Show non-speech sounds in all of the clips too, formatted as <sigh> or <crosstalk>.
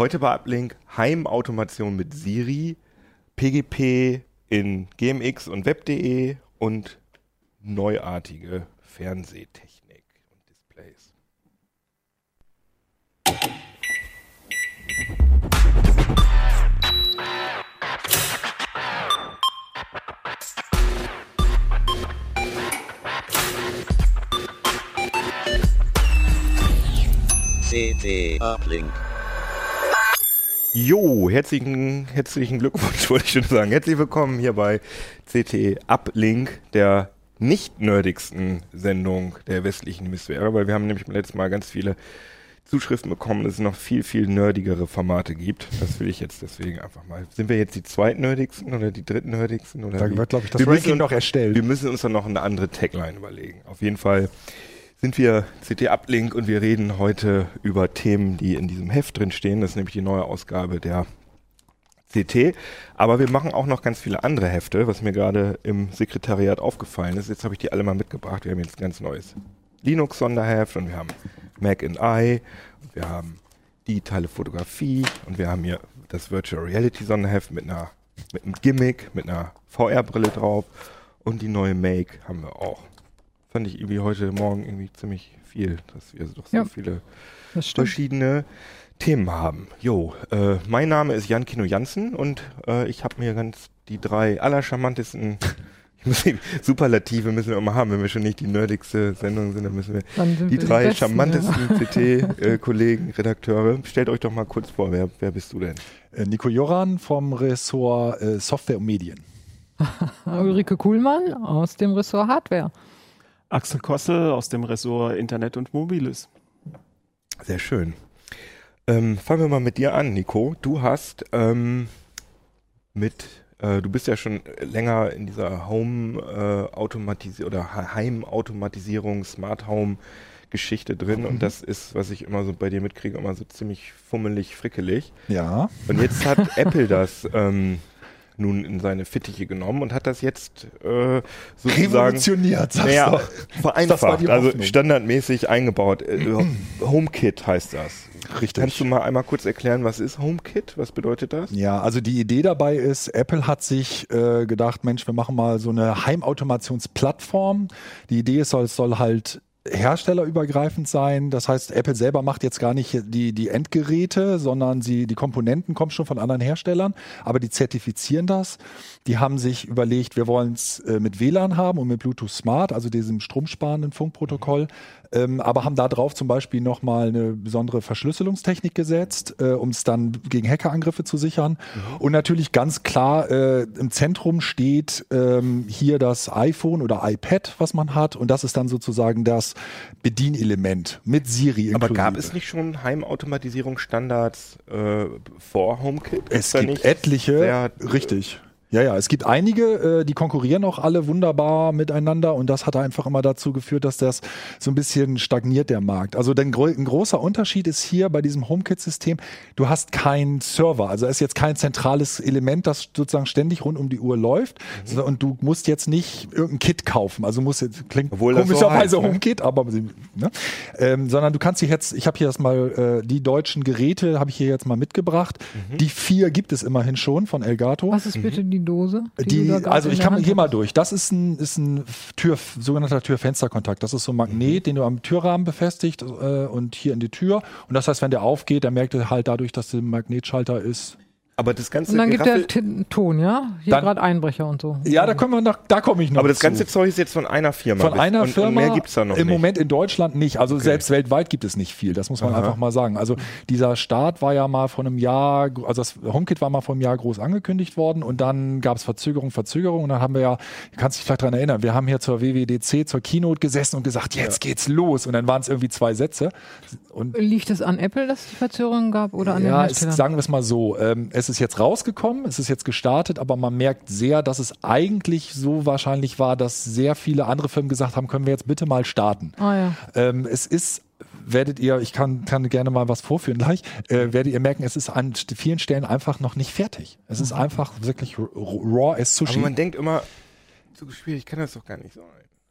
Heute bei Uplink Heimautomation mit Siri, PGP in GMX und Web.de und neuartige Fernsehtechnik und Displays. CT Uplink. Jo, herzlichen, herzlichen Glückwunsch, <laughs> wollte ich schon sagen. Herzlich willkommen hier bei CT Uplink, der nicht nerdigsten Sendung der westlichen Hemisphäre, weil wir haben nämlich beim letzten Mal ganz viele Zuschriften bekommen, dass es noch viel, viel nerdigere Formate gibt. Das will ich jetzt deswegen einfach mal. Sind wir jetzt die zweitnerdigsten oder die drittnerdigsten? Oder Da wird, glaube ich, das wir Ranking müssen, noch erstellt. wir müssen uns dann noch eine andere Tagline überlegen. Auf jeden Fall sind wir CT Uplink und wir reden heute über Themen, die in diesem Heft drin stehen. Das ist nämlich die neue Ausgabe der CT. Aber wir machen auch noch ganz viele andere Hefte, was mir gerade im Sekretariat aufgefallen ist. Jetzt habe ich die alle mal mitgebracht. Wir haben jetzt ein ganz neues Linux-Sonderheft und wir haben Mac and I und wir haben digitale Fotografie und wir haben hier das Virtual Reality Sonderheft mit einer mit einem Gimmick, mit einer VR-Brille drauf und die neue Make haben wir auch. Fand ich irgendwie heute Morgen irgendwie ziemlich viel, dass wir doch so Ja. viele verschiedene Themen haben. Jo, äh, mein Name ist Jan Kino Jansen und äh, ich habe mir ganz die drei allercharmantesten <laughs> ich muss die Superlative müssen wir immer haben, wenn wir schon nicht die nerdigste Sendung sind, dann müssen wir Dann die drei Besten, charmantesten <laughs> CT-Kollegen, Redakteure. Stellt euch doch mal kurz vor, wer, wer bist du denn? Äh, Nico Joran vom Ressort äh, Software und Medien. Ja. <laughs> Ulrike Kuhlmann aus dem Ressort Hardware. Axel Kossel aus dem Ressort Internet und Mobiles. Sehr schön. Ähm, fangen wir mal mit dir an, Nico. Du hast ähm, mit, äh, du bist ja schon länger in dieser Home-Automatisierung oder Ha- Heimautomatisierung, Smart Home Geschichte drin und das ist, was ich immer so bei dir mitkriege, immer so ziemlich fummelig, frickelig. Ja. Und jetzt hat <laughs> Apple das ähm, nun in seine Fittiche genommen und hat das jetzt äh, sozusagen Revolutioniert, sagst naja, du. Vereinfacht, also standardmäßig eingebaut. Äh, <clears throat> HomeKit heißt das. Richtig. Kannst du mal einmal kurz erklären, was ist HomeKit? Was bedeutet das? Ja, also die Idee dabei ist, Apple hat sich äh, gedacht, Mensch, wir machen mal so eine Heimautomationsplattform. Die Idee ist, es soll halt herstellerübergreifend sein. Das heißt, Apple selber macht jetzt gar nicht die, die Endgeräte, sondern sie, die Komponenten kommen schon von anderen Herstellern, aber die zertifizieren das. Die haben sich überlegt, wir wollen es äh, mit WLAN haben und mit Bluetooth Smart, also diesem stromsparenden Funkprotokoll, ähm, aber haben da drauf zum Beispiel nochmal eine besondere Verschlüsselungstechnik gesetzt, äh, um es dann gegen Hackerangriffe zu sichern. Und natürlich ganz klar äh, im Zentrum steht ähm, hier das iPhone oder iPad, was man hat. Und das ist dann sozusagen das Bedienelement mit Siri. Aber inklusive. gab es nicht schon Heimautomatisierungsstandards äh, vor HomeKit? Es gibt etliche, sehr- richtig. Ja, ja, es gibt einige, äh, die konkurrieren auch alle wunderbar miteinander und das hat einfach immer dazu geführt, dass das so ein bisschen stagniert, der Markt. Also denn gro ein großer Unterschied ist hier bei diesem HomeKit-System, du hast keinen Server, also es ist jetzt kein zentrales Element, das sozusagen ständig rund um die Uhr läuft sondern- und du musst jetzt nicht irgendein Kit kaufen, also musst jetzt, klingt Obwohl so komischerweise heißt, ne? HomeKit, aber ne? ähm, sondern du kannst dich jetzt, ich habe hier jetzt mal äh, die deutschen Geräte, habe ich hier jetzt mal mitgebracht. Mhm. Die vier gibt es immerhin schon von Elgato. Was ist bitte die Dose? Die, du da gerade also ich kann hier mal durch. Das ist ein, ist ein Tür, sogenannter Tür-Fenster-Kontakt. Das ist so ein Magnet, den du am Türrahmen befestigt äh, und hier in die Tür. Und das heißt, wenn der aufgeht, dann merkt er halt dadurch, dass der Magnetschalter ist. Aber das ganze Und dann gibt Geraffel, der T- Ton, ja? Hier gerade Einbrecher und so. Ja, da kommen wir noch, da komme ich noch. aber das zu. ganze Zeug ist jetzt von einer Firma. Von einer und, Firma. Und mehr gibt's da noch Im nicht. Moment in Deutschland nicht. Also selbst weltweit gibt es nicht viel. Das muss man Aha. einfach mal sagen. Also dieser Start war ja mal vor einem Jahr, also das HomeKit war mal vor einem Jahr groß angekündigt worden und dann gab es Verzögerung, Verzögerung und dann haben wir ja, du kannst dich vielleicht daran erinnern, wir haben hier zur WWDC, zur Keynote gesessen und gesagt, jetzt geht's los. Und dann waren es irgendwie zwei Sätze. Und Liegt es an Apple, dass es die Verzögerungen gab oder an den ja, es, Herstellern? sagen wir es mal so. Ähm, es ist jetzt rausgekommen, es ist jetzt gestartet, aber man merkt sehr, dass es eigentlich so wahrscheinlich war, dass sehr viele andere Firmen gesagt haben, können wir jetzt bitte mal starten. ah ja. Ähm, es ist werdet ihr, ich kann, kann gerne mal was vorführen gleich, äh, werdet ihr merken, es ist an vielen Stellen einfach noch nicht fertig. Es ist einfach wirklich raw as Aber Sushi. man denkt immer, so schwierig kann das doch gar nicht sein.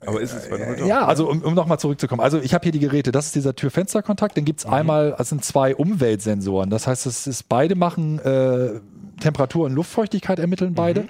Aber ist es bei doch? Ja, also um, um nochmal zurückzukommen. Also ich habe hier die Geräte, das ist dieser Tür-Fenster-Kontakt, dann gibt's einmal, das sind zwei Umweltsensoren. Das heißt, es ist, beide machen äh, Temperatur und Luftfeuchtigkeit ermitteln beide.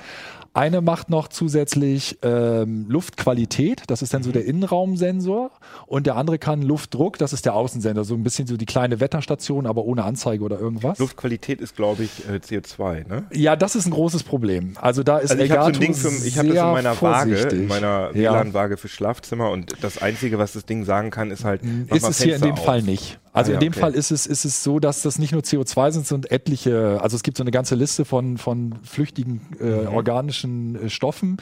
Eine macht noch zusätzlich ähm, Luftqualität, das ist dann so der Innenraumsensor. Und der andere kann Luftdruck, das ist der Außensensor. So ein bisschen so die kleine Wetterstation, aber ohne Anzeige oder irgendwas. Luftqualität ist, glaube ich, äh, CO2, ne? Ja, das ist ein großes Problem. Also da ist Also ich habe so habe das in meiner Waage, in meiner Ja. WLAN-Waage für Schlafzimmer und das Einzige, was das Ding sagen kann, ist halt, ist es hier in dem Fall auf. nicht. Also Ah, in dem okay. Fall ist es, ist es so, dass das nicht nur CO2 sind, sondern etliche, also es gibt so eine ganze Liste von, von flüchtigen äh, Mhm. organischen äh, Stoffen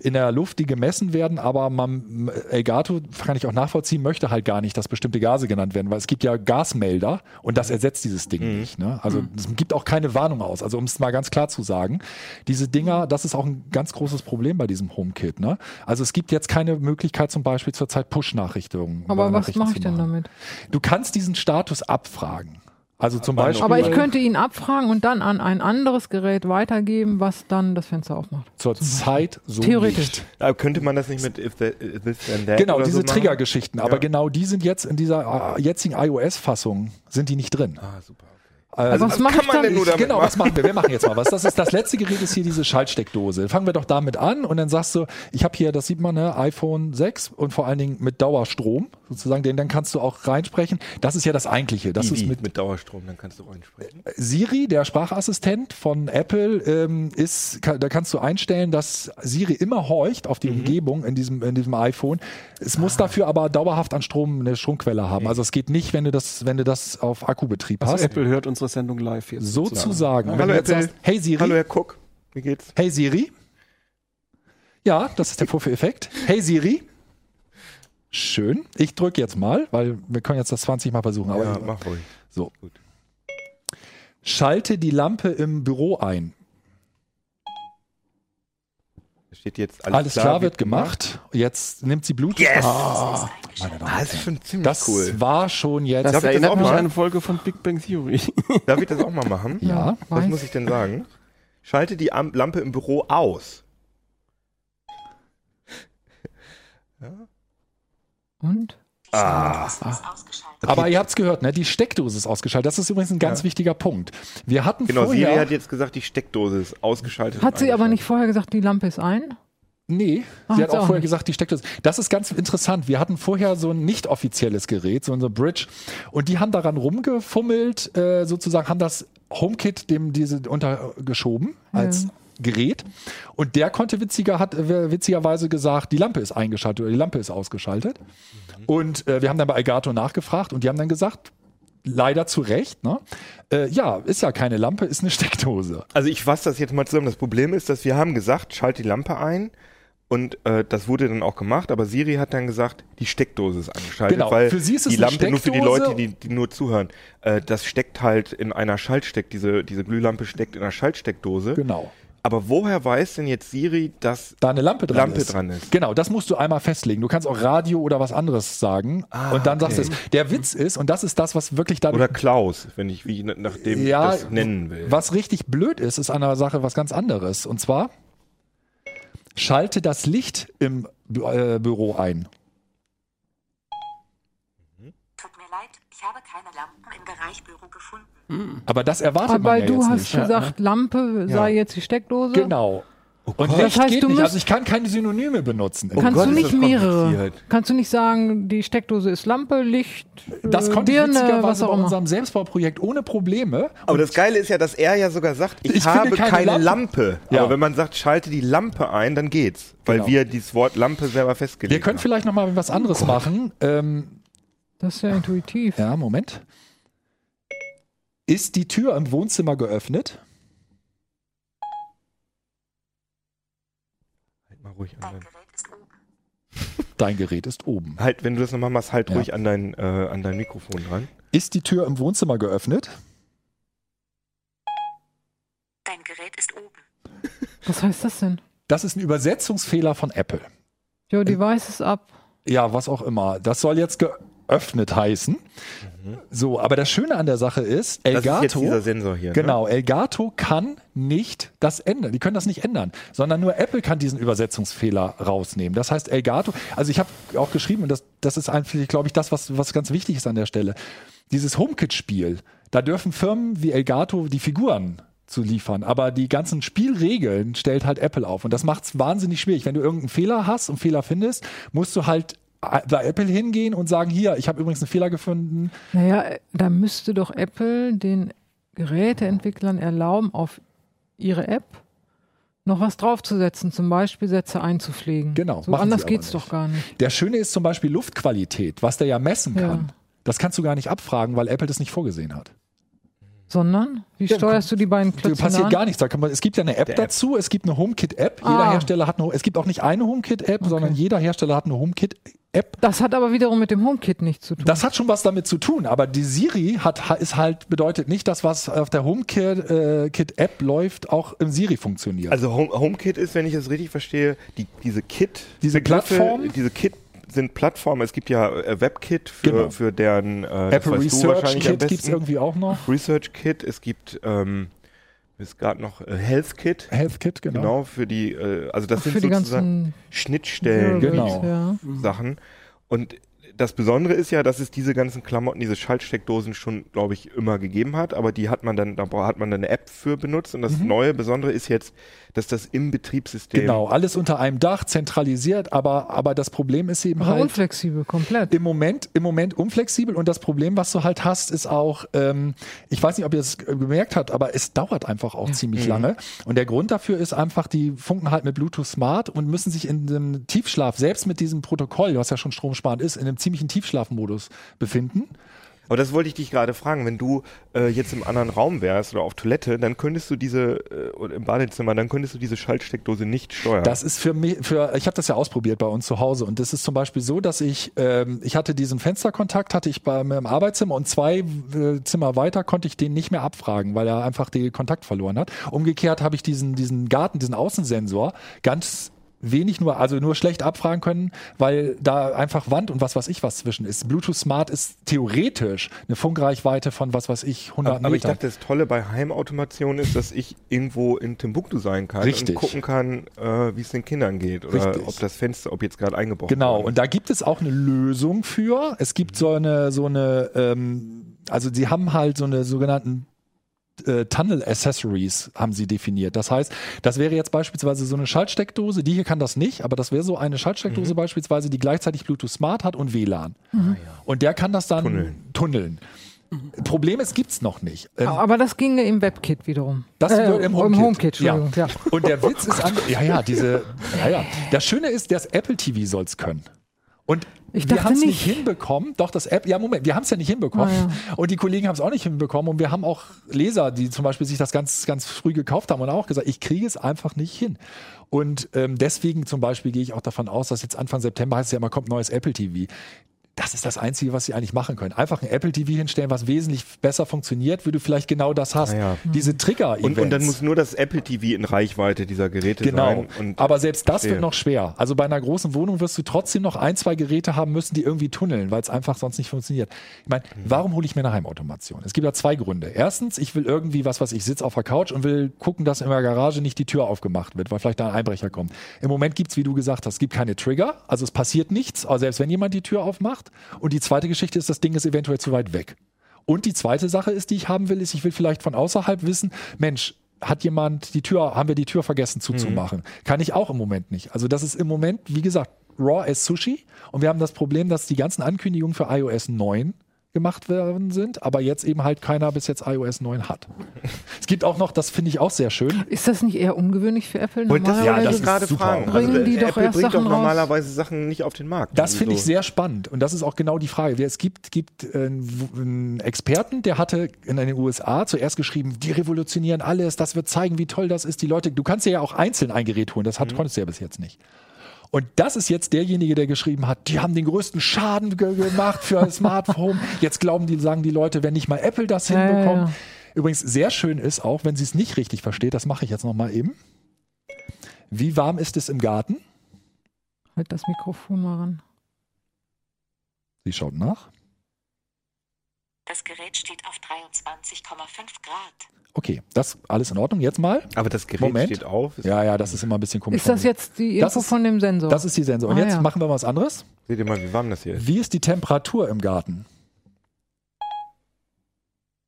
in der Luft, die gemessen werden, aber man, Elgato, kann ich auch nachvollziehen, möchte halt gar nicht, dass bestimmte Gase genannt werden, weil es gibt ja Gasmelder und das ersetzt dieses Ding Mhm. nicht. Ne? Also es gibt auch keine Warnung aus. Also um es mal ganz klar zu sagen, diese Dinger, das ist auch ein ganz großes Problem bei diesem HomeKit. Ne? Also es gibt jetzt keine Möglichkeit zum Beispiel zurzeit Push-Nachrichtungen. Aber was mache ich denn damit? Du kannst diesen Status abfragen. Also zum Aber Beispiel Aber ich könnte ihn abfragen und dann an ein anderes Gerät weitergeben, was dann das Fenster aufmacht. zur Zeit so Theoretisch. nicht. Aber könnte man das nicht mit if, the, if this then that Genau, oder diese so? Triggergeschichten. Aber Ja. genau die sind jetzt in dieser äh, jetzigen iOS-Fassung, sind die nicht drin. Ah, super. Also, was kann ich man denn nur damit genau, machen? was machen wir? Wir machen jetzt mal was. Das ist das letzte Gerät ist hier diese Schaltsteckdose. Fangen wir doch damit an und dann sagst du, ich habe hier, das sieht man, ne, iPhone 6 und vor allen Dingen mit Dauerstrom sozusagen, den dann kannst du auch reinsprechen. Das ist ja das eigentliche. Das ist mit mit Dauerstrom, dann kannst du reinsprechen. Siri, der Sprachassistent von Apple, ähm, ist, ka- da kannst du einstellen, dass Siri immer horcht auf die Mhm. Umgebung in diesem, in diesem iPhone. Es Ah. muss dafür aber dauerhaft an Strom eine Stromquelle haben. Also es geht nicht, wenn du das, wenn du das auf Akkubetrieb Also hast. Apple hört unsere Sendung live jetzt. Sozusagen. Wenn Hallo du jetzt Apple. sagst, hey Siri, Hallo Herr Cook, wie geht's? hey Siri. Ja, das ist der <laughs> Vorführeffekt. Hey Siri. Schön. Ich drücke jetzt mal, weil wir können jetzt das 20 Mal versuchen. Aber ja, mach ruhig. so. Gut. Schalte die Lampe im Büro ein. Da steht jetzt alles, Alles klar, wird gemacht. Jetzt nimmt sie Bluetooth. Yes! Und das ist schon ziemlich das cool. war schon jetzt. Das das erinnert auch mich mal? an eine Folge von Big Bang Theory. <laughs> Darf ich das auch mal machen? ja. Was weiß. muss ich denn sagen? Schalte die Am Lampe im Büro aus. Und? Ah, Aber ihr habt es gehört, ne? Die Steckdose ist ausgeschaltet. Das ist übrigens ein ganz wichtiger Punkt. Wir hatten genau. vorher. Siri hat jetzt gesagt, die Steckdose ist ausgeschaltet. Hat sie aber nicht vorher gesagt, die Lampe ist ein? Nee, Ah, sie hat auch auch vorher nicht. gesagt, die Steckdose. Das ist ganz interessant. Wir hatten vorher so ein nicht offizielles Gerät, so eine Bridge, und die haben daran rumgefummelt, äh, sozusagen, haben das HomeKit dem diese untergeschoben als Gerät. Und der konnte witziger, hat äh, witzigerweise gesagt, die Lampe ist eingeschaltet oder die Lampe ist ausgeschaltet. Und äh, wir haben dann bei Elgato nachgefragt und die haben dann gesagt, leider zu Recht, ne? Äh, ja, ist ja keine Lampe, ist eine Steckdose. Also ich fasse das jetzt mal zusammen. Das Problem ist, dass wir haben gesagt, schalte die Lampe ein. Und äh, das wurde dann auch gemacht, aber Siri hat dann gesagt, die Steckdose ist angeschaltet, Genau, weil für sie ist es die Lampe, nur für die. Leute, die, die nur zuhören, äh, das steckt halt in einer Schaltsteck, diese, diese Glühlampe steckt in einer Schaltsteckdose. Genau. Aber woher weiß denn jetzt Siri, dass da eine Lampe dran Lampe ist. dran ist? Genau, das musst du einmal festlegen. Du kannst auch Radio oder was anderes sagen. Ah, und dann okay. sagst du es. Der Witz ist, und das ist das, was wirklich dann. Oder Klaus, wenn ich wie nach dem ja, das nennen will. was richtig blöd ist, ist an der Sache was ganz anderes. Und zwar schalte das Licht im Bü äh, Büro ein. Tut mir leid, ich habe keine Lampen im Bereich Büro gefunden. Aber das erwartet Aber man ja du jetzt hast nicht. gesagt, Lampe sei jetzt die Steckdose. Genau. Und Gott. Licht Das heißt, geht du nicht. Also ich kann keine Synonyme benutzen. Kannst Gott, du nicht mehrere? Kannst du nicht sagen, die Steckdose ist Lampe, Licht, das äh, konnte ich Birne, was witzigerweise auch bei immer. unserem Selbstbauprojekt ohne Probleme. Aber das Geile ist ja, dass er ja sogar sagt, ich, Ich habe keine keine, Lampe. Lampe. Ja. Aber wenn man sagt, schalte die Lampe ein, dann geht's. Weil Genau. wir dieses Wort Lampe selber festgelegt Wir können haben. vielleicht noch mal was anderes machen. Ähm, Das ist ja intuitiv. Ja, Moment. Ist die Tür im Wohnzimmer geöffnet? Halt mal ruhig an Dein Gerät ist oben. <laughs> Dein Gerät ist oben. halt, wenn du das nochmal machst, halt Ja. ruhig an dein, äh, an dein Mikrofon dran. Ist die Tür im Wohnzimmer geöffnet? Dein Gerät ist oben. <laughs> Was heißt das denn? Das ist ein Übersetzungsfehler von Apple. Your device ist ab. Ja, was auch immer. Das soll jetzt geöffnet heißen. So, aber das Schöne an der Sache ist, Das ist Elgato, dieser Sensor hier. Ne? genau, Elgato kann nicht das ändern. Die können das nicht ändern, sondern nur Apple kann diesen Übersetzungsfehler rausnehmen. Das heißt, Elgato, also ich habe auch geschrieben, und das, das ist eigentlich, glaube ich, das, was, was ganz wichtig ist an der Stelle. Dieses HomeKit-Spiel, da dürfen Firmen wie Elgato die Figuren zu liefern, aber die ganzen Spielregeln stellt halt Apple auf und das macht es wahnsinnig schwierig. Wenn du irgendeinen Fehler hast und Fehler findest, musst du halt bei Apple hingehen und sagen, hier, ich habe übrigens einen Fehler gefunden. Naja, da müsste doch Apple den Geräteentwicklern erlauben, auf ihre App noch was draufzusetzen, zum Beispiel Sätze einzupflegen. Genau, So anders geht's nicht. doch gar nicht. Der Schöne ist zum Beispiel Luftqualität, was der ja messen Ja. kann. Das kannst du gar nicht abfragen, weil Apple das nicht vorgesehen hat. Sondern, wie Ja, steuerst du die beiden Klötzchen passiert an? gar nichts. Da kann man, es gibt ja eine App Der App. dazu, es gibt eine HomeKit-App. Jeder Ah. Hersteller hat eine, es gibt auch nicht eine HomeKit-App, sondern jeder Hersteller hat eine HomeKit-App. Das hat aber wiederum mit dem HomeKit nichts zu tun. Das hat schon was damit zu tun, aber die Siri hat, ha- ist halt, bedeutet nicht, dass was auf der HomeKit-App läuft, auch im Siri funktioniert. Also Home, HomeKit ist, wenn ich es richtig verstehe, die, diese Kit. Diese Begriffe, Plattform? Diese Kit sind Plattformen. Es gibt ja äh, WebKit für, Genau. für deren äh, Apple Research Kit gibt es irgendwie auch noch. Research Kit, es gibt ähm, ist gerade noch äh, Health Kit. Health Kit, genau. Genau, für die, äh, also das Auch sind sozusagen Schnittstellen, Genau. Ja. Sachen. Und das Besondere ist ja, dass es diese ganzen Klamotten, diese Schaltsteckdosen schon, glaube ich, immer gegeben hat, aber die hat man dann, da hat man dann eine App für benutzt. Und das neue Besondere ist jetzt, dass das im Betriebssystem Genau, alles unter einem Dach, zentralisiert, aber, aber das Problem ist eben Aber halt. unflexibel, komplett. Im Moment, im Moment unflexibel und das Problem, was du halt hast, ist auch, ähm, ich weiß nicht, ob ihr es gemerkt habt, aber es dauert einfach auch ziemlich lange. Und der Grund dafür ist einfach, die funken halt mit Bluetooth Smart und müssen sich in dem Tiefschlaf, selbst mit diesem Protokoll, was ja schon stromsparend ist, in einem ziemlichen Tiefschlafmodus befinden. Aber das wollte ich dich gerade fragen. Wenn du äh, jetzt im anderen Raum wärst oder auf Toilette, dann könntest du diese, äh, im Badezimmer, dann könntest du diese Schaltsteckdose nicht steuern. Das ist für mich, für, ich habe das ja ausprobiert bei uns zu Hause und das ist zum Beispiel so, dass ich, ähm, ich hatte diesen Fensterkontakt, hatte ich bei mir im Arbeitszimmer und zwei äh, Zimmer weiter konnte ich den nicht mehr abfragen, weil er einfach den Kontakt verloren hat. Umgekehrt habe ich diesen, diesen Garten, diesen Außensensor ganz wenig nur, also nur schlecht abfragen können, weil da einfach Wand und was weiß ich was zwischen ist. Bluetooth Smart ist theoretisch eine Funkreichweite von was weiß ich 100 aber, aber ich Metern. dachte, das Tolle bei Heimautomation ist, dass ich irgendwo in Timbuktu sein kann Richtig. und gucken kann, äh, wie es den Kindern geht oder Richtig. ob das Fenster, ob jetzt gerade eingebrochen Genau, worden und da gibt es auch eine Lösung für. Es gibt so eine, so eine, ähm, also sie haben halt so eine sogenannten äh, Tunnel Accessories haben sie definiert. Das heißt, das wäre jetzt beispielsweise so eine Schaltsteckdose, die hier kann das nicht, aber das wäre so eine Schaltsteckdose beispielsweise, die gleichzeitig Bluetooth Smart hat und WLAN. Und der kann das dann Tunneln. tunneln. Problem ist, gibt's noch nicht. Ähm, Aber das ginge im WebKit wiederum. Das Äh, im HomeKit. HomeKit, Entschuldigung. Ja. Und der Witz <laughs> ist an, ja, ja, diese, ja, ja. Das Schöne ist, das Apple TV soll's können. Und Ich wir haben es nicht hinbekommen. Doch, das App, ja, Moment, wir haben es ja nicht hinbekommen. Ah, Und die Kollegen haben es auch nicht hinbekommen. Und wir haben auch Leser, die zum Beispiel sich das ganz, ganz früh gekauft haben und auch gesagt, ich kriege es einfach nicht hin. Und ähm, deswegen zum Beispiel gehe ich auch davon aus, dass jetzt Anfang September heißt es ja immer, kommt neues Apple TV. Das ist das Einzige, was sie eigentlich machen können. Einfach ein Apple TV hinstellen, was wesentlich besser funktioniert, wie du vielleicht genau das hast. Ah ja. Diese trigger Und, und dann muss nur das Apple TV in Reichweite dieser Geräte Genau. sein. Und Aber selbst das wird noch schwer. Also bei einer großen Wohnung wirst du trotzdem noch ein, zwei Geräte haben müssen, die irgendwie tunneln, weil es einfach sonst nicht funktioniert. Ich meine, Mhm. warum hole ich mir eine Heimautomation? Es gibt da zwei Gründe. Erstens, ich will irgendwie was, was ich sitze auf der Couch und will gucken, dass in der Garage nicht die Tür aufgemacht wird, weil vielleicht da ein Einbrecher kommt. Im Moment gibt's, wie du gesagt hast, es gibt keine Trigger, also es passiert nichts, aber selbst wenn jemand die Tür aufmacht. Und die zweite Geschichte ist, das Ding ist eventuell zu weit weg. Und die zweite Sache ist, die ich haben will, ist, ich will vielleicht von außerhalb wissen, Mensch, hat jemand die Tür, haben wir die Tür vergessen zuzumachen? Kann ich auch im Moment nicht. Also das ist im Moment, wie gesagt, raw as Sushi. Und wir haben das Problem, dass die ganzen Ankündigungen für iOS 9 gemacht werden sind, aber jetzt eben halt keiner bis jetzt iOS 9 hat. es gibt auch noch, das finde ich auch sehr schön, Ist das nicht eher ungewöhnlich für Apple? Und das, ja, Normalerweise das ist gerade fragen. Bringen also, die doch Apple erst bringt Sachen doch raus. normalerweise Sachen nicht auf den Markt. Das Also finde ich so. sehr spannend und das ist auch genau die Frage. Es gibt, gibt äh, einen Experten, der hatte in den USA zuerst geschrieben, die revolutionieren alles, das wird zeigen, wie toll das ist. Die Leute, du kannst dir ja auch einzeln ein Gerät holen, das hat, konntest du ja bis jetzt nicht. Und das ist jetzt derjenige, der geschrieben hat, die haben den größten Schaden ge gemacht für das Smartphone. Jetzt glauben die, sagen die Leute, wenn nicht mal Apple das Ja, ja, hinbekommt. ja. Übrigens sehr schön ist auch, wenn sie es nicht richtig versteht, das mache ich jetzt noch mal eben. Wie warm ist es im Garten? Halt das Mikrofon mal ran. Sie schaut nach. Das Gerät steht auf 23,5 Grad. Okay, das alles in Ordnung. Jetzt mal. Aber das Gerät Moment. steht auf. Ja, ja, das ist immer ein bisschen komisch. Ist das jetzt die Das Info ist- von dem Sensor? Das ist die Sensor. Und Ah, jetzt ja. machen wir was anderes. Seht ihr mal, wie warm das hier ist? Wie ist die Temperatur im Garten?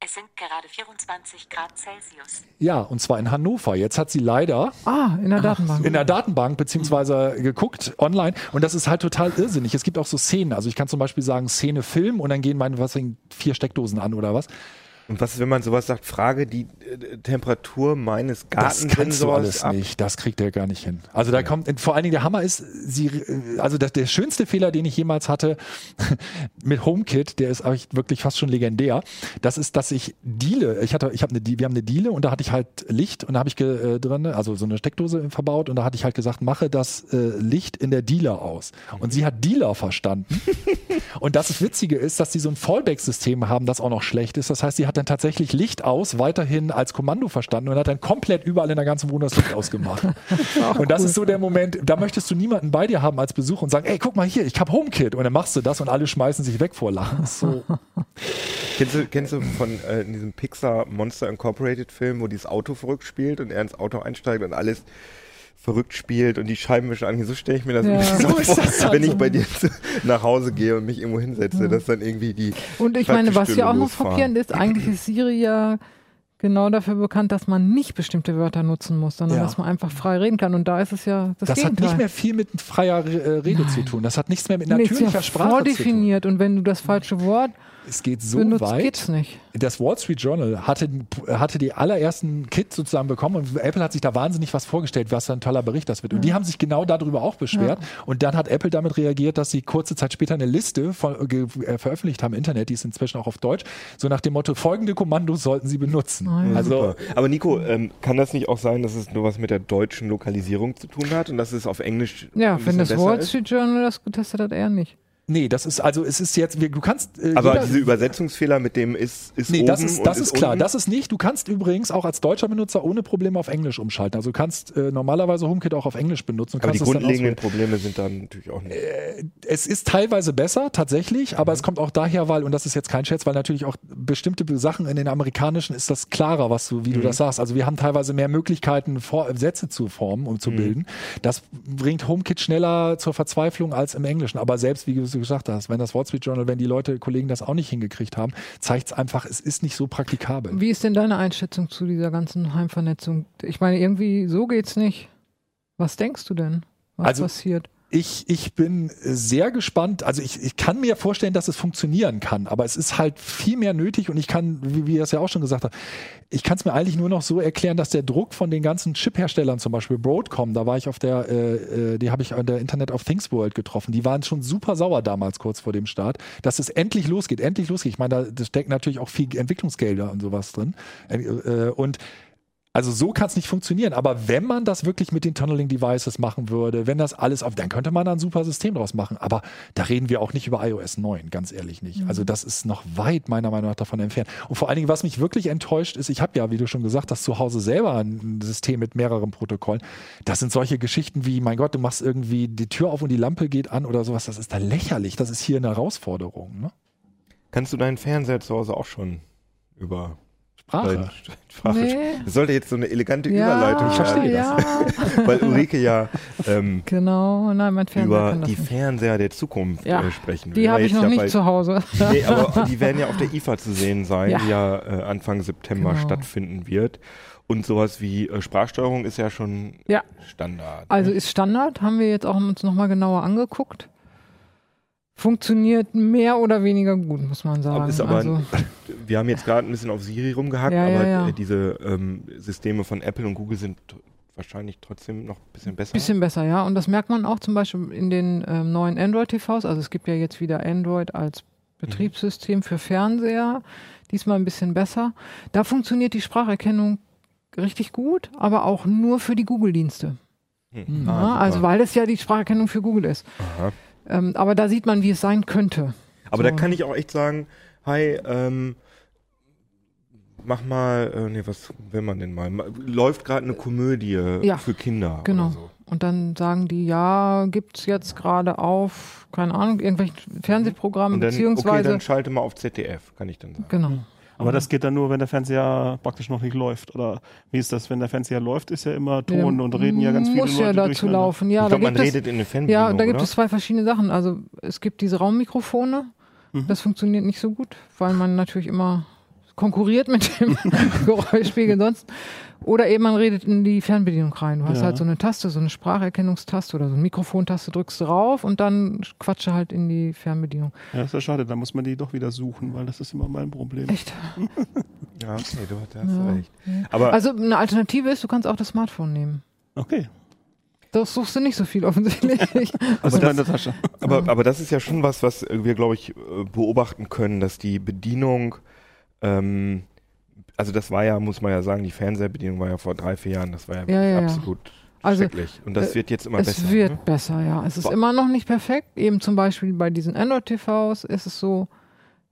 Es sind gerade 24 Grad Celsius. Ja, und zwar in Hannover. Jetzt hat sie leider ah, in der Datenbank. in der Datenbank beziehungsweise geguckt online und das ist halt total irrsinnig. Es gibt auch so Szenen. Also ich kann zum Beispiel sagen Szene Film und dann gehen meine was vier Steckdosen an oder was. Und was ist, wenn man sowas sagt, frage die äh, Temperatur meines Das kannst du alles ab? nicht. Das kriegt er gar nicht hin. Also da kommt, vor allen Dingen der Hammer ist, sie, äh, also das, der schönste Fehler, den ich jemals hatte <laughs> mit HomeKit, der ist eigentlich wirklich fast schon legendär. Das ist, dass ich Diele, ich hatte, ich habe eine, wir haben eine Diele und da hatte ich halt Licht und da habe ich äh, drin, also so eine Steckdose verbaut und da hatte ich halt gesagt, mache das äh, Licht in der Dealer aus. Und sie hat Dealer verstanden. <laughs> Und das Witzige ist, dass sie so ein Fallback-System haben, das auch noch schlecht ist. Das heißt, sie hat dann tatsächlich Licht aus weiterhin als Kommando verstanden und hat dann komplett überall in der ganzen Wohnung das Licht ausgemacht. <laughs> und das ist so der Moment, da möchtest du niemanden bei dir haben als Besuch und sagen, ey, guck mal hier, ich hab HomeKit. Und dann machst du das und alle schmeißen sich weg vor Lachen. <laughs> So. Kennst du, kennst du von äh, in diesem Pixar Monster Incorporated Film, wo dieses Auto verrückt spielt und er ins Auto einsteigt und alles verrückt spielt und die Scheibenwischer angehen. So stelle ich mir das Ja. irgendwie <laughs> So vor, das wenn ich so. bei dir nach Hause gehe und mich irgendwo hinsetze, dass dann irgendwie die Und ich meine, was ja auch noch frappierend ist, eigentlich ist Siri ja genau dafür bekannt, dass man nicht bestimmte Wörter nutzen muss, sondern Ja. dass man einfach frei reden kann. Und da ist es ja das, Das hat Gegenteil. nicht mehr viel mit freier äh, Rede zu tun. Das hat nichts mehr mit Nee, ist natürlicher ja Sprache zu tun. vordefiniert. Und wenn du das falsche Wort Es geht so benutzt, weit. geht's nicht. das Wall Street Journal hatte, hatte die allerersten Kit sozusagen bekommen und Apple hat sich da wahnsinnig was vorgestellt, was für ein toller Bericht das wird. Und die haben sich genau darüber auch beschwert. Und dann hat Apple damit reagiert, dass sie kurze Zeit später eine Liste von, ge, äh, veröffentlicht haben im Internet, die ist inzwischen auch auf Deutsch, so nach dem Motto, folgende Kommandos sollten sie benutzen. Also Super. Aber Nico, ähm, kann das nicht auch sein, dass es nur was mit der deutschen Lokalisierung zu tun hat und dass es auf Englisch Ja, wenn das Wall ist? Street Journal das getestet hat, eher nicht. Nee, das ist also es ist jetzt, du kannst äh, Aber jeder- diese Übersetzungsfehler mit dem ist, ist Nee, oben das ist, das ist klar. unten? Das ist nicht. Du kannst übrigens auch als deutscher Benutzer ohne Probleme auf Englisch umschalten. Also du kannst äh, normalerweise HomeKit auch auf Englisch benutzen. aber die grundlegenden. Probleme sind dann natürlich auch nicht. Es ist teilweise besser, tatsächlich, aber Mhm. es kommt auch daher, weil, und das ist jetzt kein Scherz, weil natürlich auch bestimmte Sachen in den amerikanischen ist das klarer, was du, wie Mhm. du das sagst. Also wir haben teilweise mehr Möglichkeiten, vor, Sätze zu formen und zu Mhm. bilden. Das bringt HomeKit schneller zur Verzweiflung als im Englischen. Aber selbst, wie du gesagt hast, wenn das Wall Street Journal, wenn die Leute, Kollegen das auch nicht hingekriegt haben, zeigt es einfach, es ist nicht so praktikabel. Wie ist denn deine Einschätzung zu dieser ganzen Heimvernetzung? Ich meine, irgendwie so geht's nicht. Was denkst du denn, was Also- passiert? Ich, ich bin sehr gespannt. Also ich, ich kann mir vorstellen, dass es funktionieren kann, aber es ist halt viel mehr nötig und ich kann, wie er es ja auch schon gesagt hat, ich kann es mir eigentlich nur noch so erklären, dass der Druck von den ganzen Chip-Herstellern, zum Beispiel Broadcom, da war ich auf der, äh, äh, die habe ich an der Internet of Things World getroffen, die waren schon super sauer damals kurz vor dem Start, dass es endlich losgeht, endlich losgeht. Ich meine, da steckt natürlich auch viel Entwicklungsgelder und sowas drin. Äh, äh, und also so kann es nicht funktionieren. Aber wenn man das wirklich mit den Tunneling Devices machen würde, wenn das alles auf, dann könnte man da ein super System draus machen. Aber da reden wir auch nicht über iOS 9, ganz ehrlich nicht. Also das ist noch weit meiner Meinung nach davon entfernt. Und vor allen Dingen, was mich wirklich enttäuscht ist, ich habe ja, wie du schon gesagt hast, zu Hause selber ein System mit mehreren Protokollen. Das sind solche Geschichten wie, mein Gott, du machst irgendwie die Tür auf und die Lampe geht an oder sowas. Das ist da lächerlich. Das ist hier eine Herausforderung. Ne? Kannst du deinen Fernseher zu Hause auch schon über Sprache. Sprache Nee. Das sollte jetzt so eine elegante Ja, Überleitung Ich verstehe ja, <laughs> weil Ulrike ja ähm, genau. Nein, mein Fernseher über das die nicht. Fernseher der Zukunft Ja, äh, sprechen. Die habe ich noch nicht zu Hause. <laughs> Nee, aber <laughs> die werden ja auf der IFA zu sehen sein, Ja. die ja äh, Anfang September Genau. stattfinden wird. Und sowas wie äh, Sprachsteuerung ist ja schon. Standard. Also ne? ist Standard, haben wir jetzt auch uns nochmal genauer angeguckt. Funktioniert mehr oder weniger gut, muss man sagen. Ist aber also, <laughs> wir haben jetzt gerade ein bisschen auf Siri rumgehackt, Ja, ja, aber ja. äh, diese ähm, Systeme von Apple und Google sind wahrscheinlich trotzdem noch ein bisschen besser. bisschen besser, ja. Und das merkt man auch zum Beispiel in den ähm, neuen Android-TVs. Also es gibt ja jetzt wieder Android als Betriebssystem für Fernseher. Diesmal ein bisschen besser. Da funktioniert die Spracherkennung richtig gut, aber auch nur für die Google-Dienste. Hm. Ja, Ah, also weil es ja die Spracherkennung für Google ist. Aha. Ähm, aber da sieht man, wie es sein könnte. Aber So. da kann ich auch echt sagen, hi, ähm, mach mal, äh, nee, was will man denn mal? Ma- Läuft gerade eine Komödie Ja, für Kinder. Genau. So. Und dann sagen die, ja, gibt's jetzt gerade auf, keine Ahnung, irgendwelche Fernsehprogramme, dann, okay, beziehungsweise. dann schalte mal auf ZDF, kann ich dann sagen. genau. Aber das geht dann nur, wenn der Fernseher praktisch noch nicht läuft. Oder wie ist das, wenn der Fernseher läuft, ist ja immer Ton und reden ja ganz viele Muss Leute ja dazu laufen. Ja, ich da glaube, man gibt es, redet in eine ja, Fernbedienung, da gibt oder? es zwei verschiedene Sachen. Also es gibt diese Raummikrofone. Mhm. Das funktioniert nicht so gut, weil man natürlich immer konkurriert mit dem <laughs> Geräuschspiegel sonst. Oder eben man redet in die Fernbedienung rein. Du hast Ja. halt so eine Taste, so eine Spracherkennungstaste oder so eine Mikrofontaste, drückst drauf und dann quatsche halt in die Fernbedienung. Ja, das ist ja schade, da muss man die doch wieder suchen, weil das ist immer mein Problem. Echt? <laughs> Ja, nee, du hast Ja. recht. Aber Also eine Alternative ist, du kannst auch das Smartphone nehmen. Okay, Das suchst du nicht so viel offensichtlich. <laughs> also das- in der Tasche. Aber, aber das ist ja schon was, was wir, glaube ich, äh, beobachten können, dass die Bedienung, ähm, also das war ja, muss man ja sagen, die Fernsehbedienung war ja vor drei, vier Jahren, das war ja, Ja, wirklich ja, absolut Also, schrecklich. Und das äh, wird jetzt immer es besser. wird ne? besser, ja. Es ist Boah. immer noch nicht perfekt. Eben zum Beispiel bei diesen Android-TVs ist es so,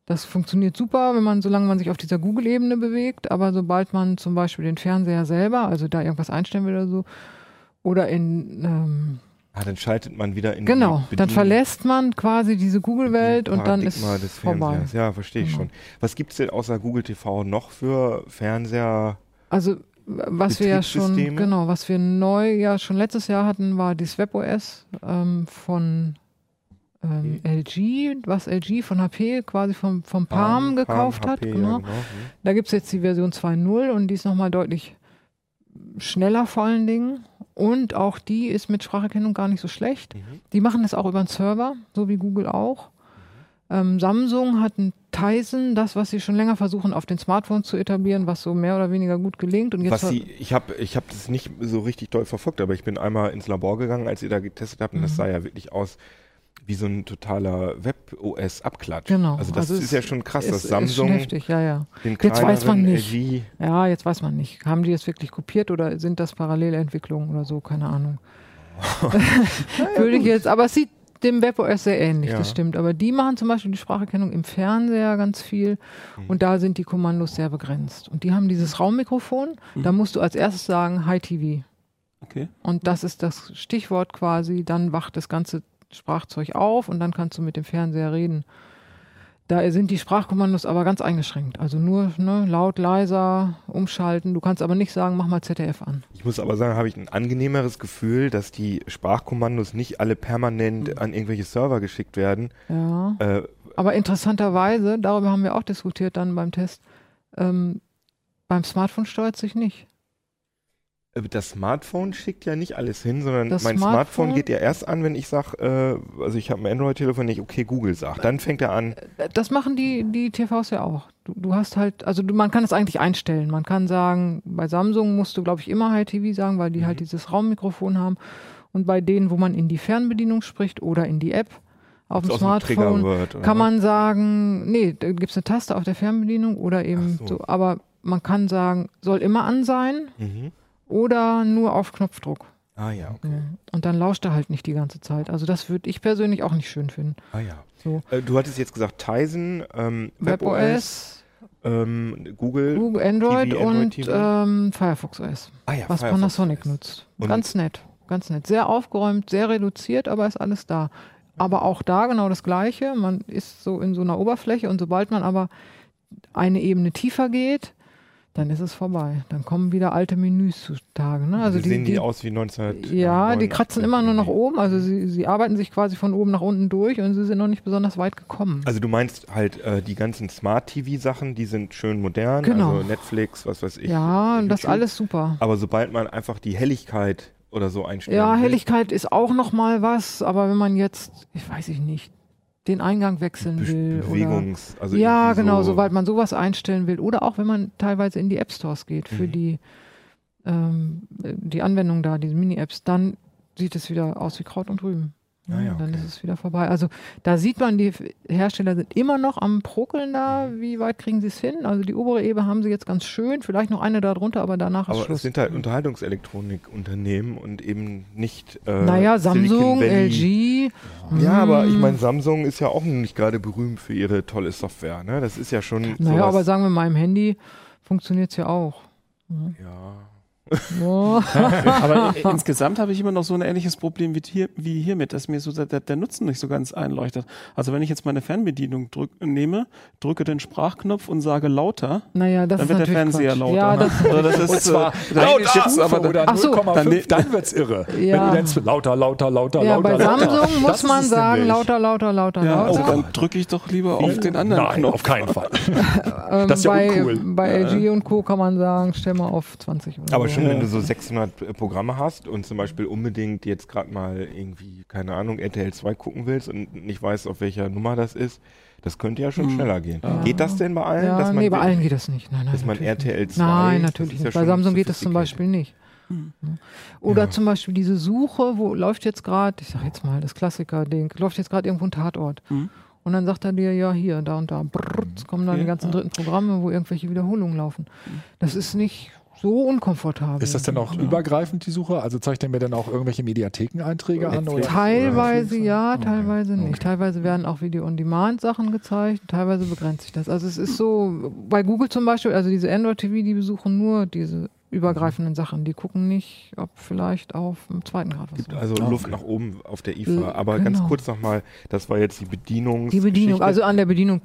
das funktioniert super, wenn man, solange man sich auf dieser Google-Ebene bewegt, aber sobald man zum Beispiel den Fernseher selber, also da irgendwas einstellen will oder so, oder in, ähm, Ah, dann schaltet man wieder in genau, die dann Bedien- verlässt man quasi diese Google-Welt und dann ist des vorbei. Fernsehers. Ja, verstehe ich Genau. schon. Was gibt's denn außer Google TV noch für Fernseher? Also was wir ja schon, genau, was wir neu ja schon letztes Jahr hatten, war das WebOS ähm, von ähm, LG, was LG von HP quasi vom, vom Palm, gekauft hat. HP, ja, Genau. genau. Hm. Da gibt's jetzt die Version 2.0 und die ist nochmal deutlich schneller vor allen Dingen. Und auch die ist mit Spracherkennung gar nicht so schlecht. Mhm. Die machen das auch über einen Server, so wie Google auch. Ähm, Samsung hat ein Tizen, das, was sie schon länger versuchen, auf den Smartphones zu etablieren, was so mehr oder weniger gut gelingt. Und jetzt Was sie, ich habe ich hab das nicht so richtig doll verfolgt, aber ich bin einmal ins Labor gegangen, als ihr da getestet habt, und Mhm. das sah ja wirklich aus wie so ein totaler Web-OS-Abklatsch. Genau, Also das also ist es ja schon krass, ist, dass ist schon Samsung heftig, ja, ja. den Jetzt weiß man nicht. LG Ja, jetzt weiß man nicht. Haben die es wirklich kopiert oder sind das Parallelentwicklungen oder so? Keine Ahnung. <laughs> <laughs> Würde ich jetzt, aber es sieht dem WebOS sehr ähnlich, Ja. das stimmt. Aber die machen zum Beispiel die Spracherkennung im Fernseher ganz viel Mhm. und da sind die Kommandos sehr begrenzt. Und die haben dieses Raummikrofon, Mhm. da musst du als erstes sagen Hi TV. Okay. Und das ist das Stichwort quasi, dann wacht das ganze Sprachzeug auf und dann kannst du mit dem Fernseher reden. Da sind die Sprachkommandos aber ganz eingeschränkt. Also nur ne, laut, leiser, umschalten. Du kannst aber nicht sagen, mach mal ZDF an. Ich muss aber sagen, habe ich ein angenehmeres Gefühl, dass die Sprachkommandos nicht alle Mhm. permanent an irgendwelche Server geschickt werden. Ja. Äh, Aber interessanterweise, darüber haben wir auch diskutiert dann beim Test, ähm, beim Smartphone steuert sich nicht. Das Smartphone schickt ja nicht alles hin, sondern Das mein Smartphone, Smartphone- geht ja erst an, wenn ich sage, äh, also ich habe ein Android-Telefon, nicht okay Google sagt. Dann fängt er an. Das machen die, die TVs ja auch. Du, du hast halt, also du, man kann es eigentlich einstellen. Man kann sagen, bei Samsung musst du, glaube ich, immer High TV sagen, weil die Mhm. halt dieses Raummikrofon haben. Und bei denen, wo man in die Fernbedienung spricht oder in die App auf dem Smartphone, wird, kann man sagen, nee, da gibt es eine Taste auf der Fernbedienung oder eben so. so. Aber man kann sagen, soll immer an sein Mhm. Oder nur auf Knopfdruck. Ah ja, okay. Und dann lauscht er halt nicht die ganze Zeit. Also das würde ich persönlich auch nicht schön finden. Ah ja. So. Äh, du hattest jetzt gesagt Tizen, ähm, WebOS, WebOS, ähm, Google. Google Android TV, Android und ähm, Firefox OS, ah ja, was Firefox Panasonic OS. nutzt. Und- ganz nett, ganz nett. Sehr aufgeräumt, sehr reduziert, aber ist alles da. Aber auch da genau das Gleiche. Man ist so in so einer Oberfläche und sobald man aber eine Ebene tiefer geht, dann ist es vorbei. Dann kommen wieder alte Menüs zutage. Ne? Also die, sehen die, die, aus wie 19. ja, die kratzen immer nur nach oben. Also sie, sie arbeiten sich quasi von oben nach unten durch und sie sind noch nicht besonders weit gekommen. Also du meinst halt äh, die ganzen Smart-TV-Sachen, die sind schön modern, Genau. also Netflix, was weiß ich. ja, und das alles super. Aber sobald man einfach die Helligkeit oder so einstellt. Ja, Helligkeit ist auch noch mal was, aber wenn man jetzt, ich weiß ich nicht, den Eingang wechseln Be will oder Bewegungs, also ja, genau, so, sobald man sowas einstellen will oder auch wenn man teilweise in die App Stores geht für Mhm. die ähm, die Anwendung da, diese Mini-Apps, dann sieht es wieder aus wie Kraut und Rüben. Ah ja, Dann okay. ist es wieder vorbei. Also da sieht man, die Hersteller sind immer noch am Prokeln da. Mhm. Wie weit kriegen sie es hin? Also die obere Ebene haben sie jetzt ganz schön, vielleicht noch eine da drunter, aber danach ist Aber Schluss. es sind halt Unterhaltungselektronikunternehmen und eben nicht äh, naja, Samsung. LG. Ja, aber ich mm, meine, Samsung ist ja auch nicht gerade berühmt für ihre tolle Software. Ne? Das ist ja schon Naja, aber sagen wir mal, im Handy funktioniert es ja auch. Ja. Oh. <laughs> Aber insgesamt habe ich immer noch so ein ähnliches Problem wie, hier, wie hiermit, dass mir so der, der Nutzen nicht so ganz einleuchtet. Also wenn ich jetzt meine Fernbedienung drück, nehme, drücke den Sprachknopf und sage lauter, Naja, dann wird der Fernseher Quatsch. lauter. Ja, das, Oder das ist, Und zwar äh, Stufe aber oder so. 0,5, Dann- dann, wird's irre. Ja. Wenn du dann lauter, lauter, lauter, ja, lauter, bei lauter. Samsung muss man sagen, lauter, lauter, lauter, ja, lauter. oh, dann drücke ich doch lieber auf den anderen Nein, Knopf. auf keinen Fall. <laughs> Das ist ja bei, uncool. Bei LG und Co. kann man sagen, stell mal auf 20 oder Aber so. Schon, wenn du so 600 Programme hast und zum Beispiel unbedingt jetzt gerade mal irgendwie, keine Ahnung, RTL 2 gucken willst und nicht weißt, auf welcher Nummer das ist, das könnte ja schon schneller gehen. Geht das denn bei allen? Ja, dass man nee, bei allen geht das nicht. Nein, nein, dass man RTL nicht. 2 Nein, natürlich ist ja nicht. Bei Samsung geht das zum. Beispiel nicht. Ja. Oder zum Beispiel diese Suche, wo läuft jetzt gerade, ich sag jetzt mal das Klassiker-Ding, läuft jetzt gerade irgendwo ein Tatort. Mhm. Und dann sagt er dir, ja, hier, da und da, brrrt, es kommen dann die ganzen dritten Programme, wo irgendwelche Wiederholungen laufen. Das ist nicht so unkomfortabel. Ist das denn auch übergreifend, die Suche? Also zeigt er mir dann auch irgendwelche Mediathekeneinträge an? Oder? Teilweise ja, teilweise nicht. Teilweise werden auch Video-on-Demand-Sachen gezeigt, teilweise begrenzt sich das. Also es ist so, bei Google zum Beispiel, also diese Android-TV, die besuchen nur diese übergreifenden Sachen. Die gucken nicht, ob vielleicht auf dem zweiten Grad was Gibt also Luft okay. nach oben auf der IFA. Aber ganz genau. kurz nochmal, das war jetzt die Bedienung. Die Bedienung, also an der Bedienung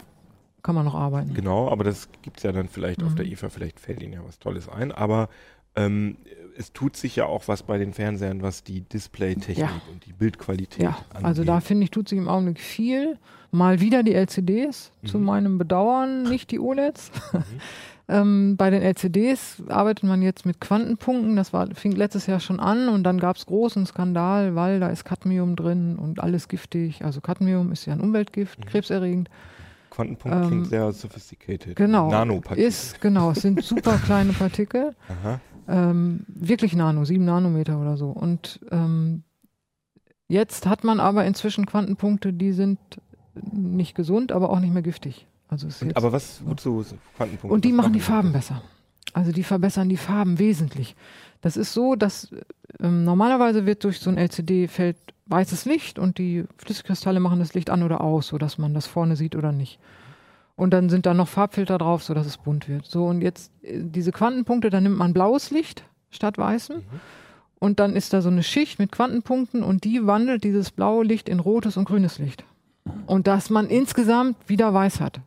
kann man noch arbeiten. Genau, aber das gibt es ja dann vielleicht auf Mhm. der IFA, vielleicht fällt Ihnen ja was Tolles ein. Aber ähm, es tut sich ja auch was bei den Fernsehern, was die Displaytechnik Ja. und die Bildqualität Ja, also angeht. da finde ich, tut sich im Augenblick viel. Mal wieder die LCDs, zu Mhm. meinem Bedauern, nicht die OLEDs. <laughs> <laughs> ähm, bei den LCDs arbeitet man jetzt mit Quantenpunkten. Das war, fing letztes Jahr schon an und dann gab es großen Skandal, weil da ist Cadmium drin und alles giftig. Also Cadmium ist ja ein Umweltgift, Mhm. krebserregend. Quantenpunkt ähm, klingt sehr sophisticated. Genau. Nanopartikel. Ist, genau, es sind super <laughs> kleine Partikel. Ähm, wirklich Nano, sieben Nanometer oder so. Und ähm, jetzt hat man aber inzwischen Quantenpunkte, die sind nicht gesund, aber auch nicht mehr giftig. Also aber was, wozu Quantenpunkte? und die machen die? Farben besser. Also die verbessern die Farben wesentlich. Das ist so, dass ähm, normalerweise wird durch so ein LCD-Feld weißes Licht und die Flüssigkristalle machen das Licht an oder aus, sodass man das vorne sieht oder nicht. Und dann sind da noch Farbfilter drauf, sodass es bunt wird. So, und jetzt äh, diese Quantenpunkte, da nimmt man blaues Licht statt weißem. Und dann ist da so eine Schicht mit Quantenpunkten und die wandelt dieses blaue Licht in rotes und grünes Licht. Und dass man insgesamt wieder weiß hat.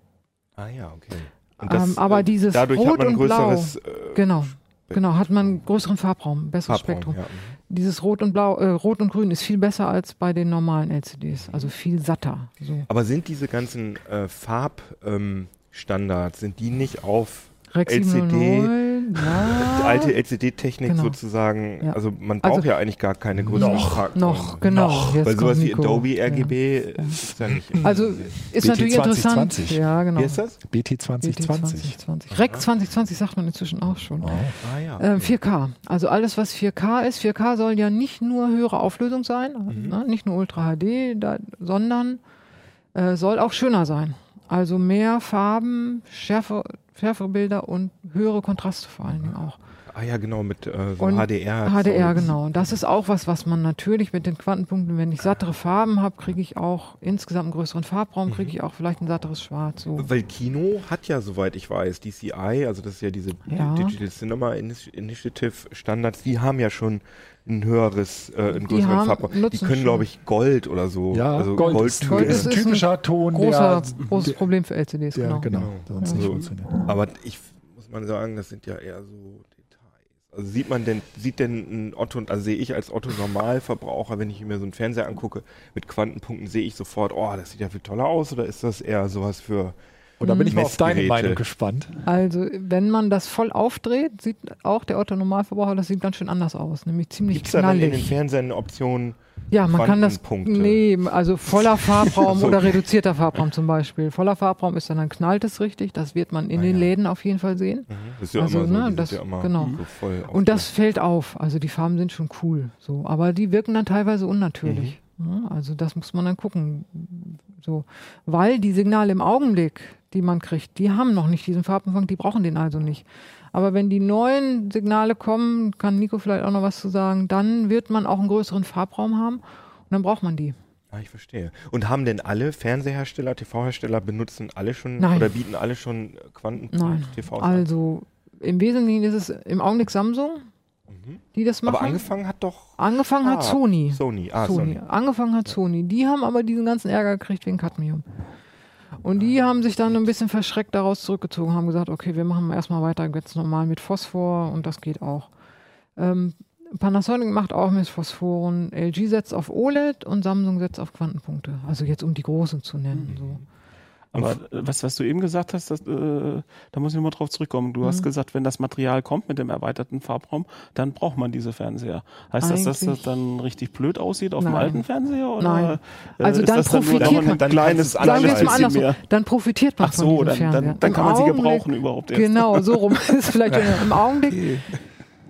Ah ja, okay. Und Ähm, aber dieses dadurch Rot hat man ein und Blau, größeres äh, Genau. Genau, hat man einen größeren Farbraum, besseres Farbraum, Spektrum. ja. Dieses Rot und Blau, äh, Rot und Grün ist viel besser als bei den normalen LCDs, also viel satter. So. Aber sind diese ganzen äh, Farbstandards, ähm, sind die nicht auf LCD, 709, na, alte LCD-Technik Genau. sozusagen? Ja. also man braucht Also- ja eigentlich gar keine größeren Noch. Noch, genau. Noch. Weil sowas kommt wie Nico. Adobe Ja. RGB äh, ist ja nicht. Also ist BT natürlich interessant. 2020. Ja, genau. Wie ist das? BT BT 2020. 2020. Rec 2020 sagt man inzwischen auch schon. Ah ja. Ähm, 4K. Also alles, was 4K ist. 4K soll ja nicht nur höhere Auflösung sein, ne? nicht nur Ultra HD, da, sondern äh, soll auch schöner sein. Also mehr Farben, schärfer, schärfere Bilder und höhere Kontraste vor allen Dingen auch. ah ja, genau, mit äh, so Und HDR. HDR, genau. Und das ist auch was, was man natürlich mit den Quantenpunkten, wenn ich sattere Farben habe, kriege ich auch insgesamt einen größeren Farbraum, kriege ich auch vielleicht ein satteres Schwarz. So. Weil Kino hat ja, soweit ich weiß, DCI, also das ist ja diese Ja. Digital Cinema Initi- Initiative Standards, die haben ja schon ein höheres, äh, einen größeren haben- Farbraum. Die können, glaube ich, Gold oder so. Ja, also Gold, Gold ist, Gold ist ein typischer Ton, Großer, der, großes der Problem für LCDs, der, genau. genau, der sonst nicht Also, funktioniert. Aber ich muss man sagen, das sind ja eher so Details. Also sieht man denn, sieht denn ein Otto, also sehe ich als Otto Normalverbraucher, wenn ich mir so einen Fernseher angucke mit Quantenpunkten, sehe ich sofort, oh, das sieht ja viel toller aus, oder ist das eher sowas für Und da bin ich mal auf deine. Meinung gespannt. Also, wenn man das voll aufdreht, sieht auch der Otto Normalverbraucher, das sieht ganz schön anders aus, nämlich ziemlich Gibt es da dann in den knallig. Fernsehern eine Option? Ja, man kann das. Nee, also voller Farbraum So. <laughs> oder reduzierter Farbraum zum Beispiel. Voller Farbraum ist dann, dann knallt es richtig. Das wird man in Ah, den ja. Läden auf jeden Fall sehen. Mhm. Das ist ja Also, immer so, ne, das- ja immer genau. so voll Und das fällt auf. Also die Farben sind schon cool. So, aber die wirken dann teilweise unnatürlich. Mhm. Ja, also das muss man dann gucken. So, weil die Signale im Augenblick, die man kriegt, die haben noch nicht diesen Farbumfang, die brauchen den also nicht. Aber wenn die neuen Signale kommen, kann Nico vielleicht auch noch was zu sagen, dann wird man auch einen größeren Farbraum haben und dann braucht man die. Ah, ich verstehe. Und haben denn alle Fernsehersteller, TV-Hersteller benutzen alle schon Nein. oder bieten alle schon Nein. Quantenpunkt-TVs an? Also Im Wesentlichen ist es im Augenblick Samsung, die das machen. Aber angefangen hat doch Angefangen hat Ah, Sony. Sony. Ah, Sony. Sony. Angefangen hat Sony. Die haben aber diesen ganzen Ärger gekriegt wegen Cadmium. Und die haben sich dann ein bisschen verschreckt daraus zurückgezogen, haben gesagt, okay, wir machen erstmal weiter ganz normal mit Phosphor und das geht auch. Ähm, Panasonic macht auch mit Phosphoren, LG setzt auf OLED und Samsung setzt auf Quantenpunkte. Also jetzt um die großen zu nennen. So. Aber was, was du eben gesagt hast, das, äh, da muss ich nochmal drauf zurückkommen. Du Mhm. hast gesagt, wenn das Material kommt mit dem erweiterten Farbraum, dann braucht man diese Fernseher. Heißt das, dass das Eigentlich- dann richtig blöd aussieht auf dem Nein. alten Fernseher? Oder, Nein. äh, Also dann das dann nur profitiert man- dann kleines kannst du es Sagen wir es mal mehr? Dann profitiert man Ach von so, diesem dann, Fernseher. dann, dann Im kann man sie gebrauchen überhaupt erst. Genau, so rum <laughs> ist vielleicht im Augenblick.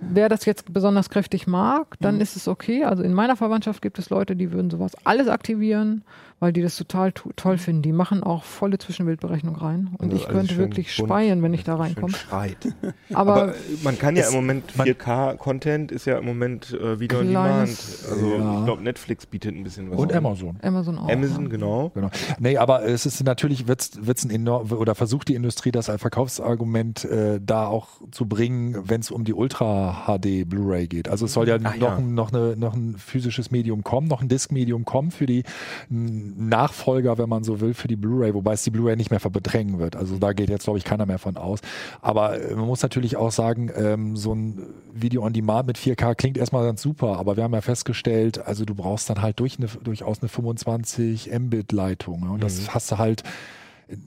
Wer das jetzt besonders kräftig mag, dann Mhm. ist es okay. Also in meiner Verwandtschaft gibt es Leute, die würden sowas alles aktivieren, weil die das total to toll finden. Die machen auch volle Zwischenbildberechnung rein. Und Also ich alles könnte wirklich bunt, speien, wenn ich da reinkomme. schreit. <laughs> Aber, Aber, man kann ja im Moment man- 4K-Content ist ja im Moment äh, Video on Demand. Also Ja. ich glaube, Netflix bietet ein bisschen was. Und an. Amazon. Amazon auch. Amazon, ja. genau. Genau. Nee, aber es ist natürlich, wird's, wird's ein enorm, oder versucht die Industrie das als Verkaufsargument äh, da auch zu bringen, wenn es um die Ultra-HD Blu-ray geht. Also es soll ja, Ach noch, ja. Ein, noch, eine, noch ein physisches Medium kommen, noch ein Disk-Medium kommen für die Nachfolger, wenn man so will, für die Blu-ray, wobei es die Blu-ray nicht mehr verdrängen wird. Also da geht jetzt, glaube ich, keiner mehr von aus. Aber äh, man muss natürlich auch sagen, ähm, so ein Video on Demand mit 4K klingt erstmal ganz super, aber wir haben ja festgestellt, also du brauchst dann halt durch eine, durchaus eine 25 Mbit-Leitung. Ne? Und das hast du halt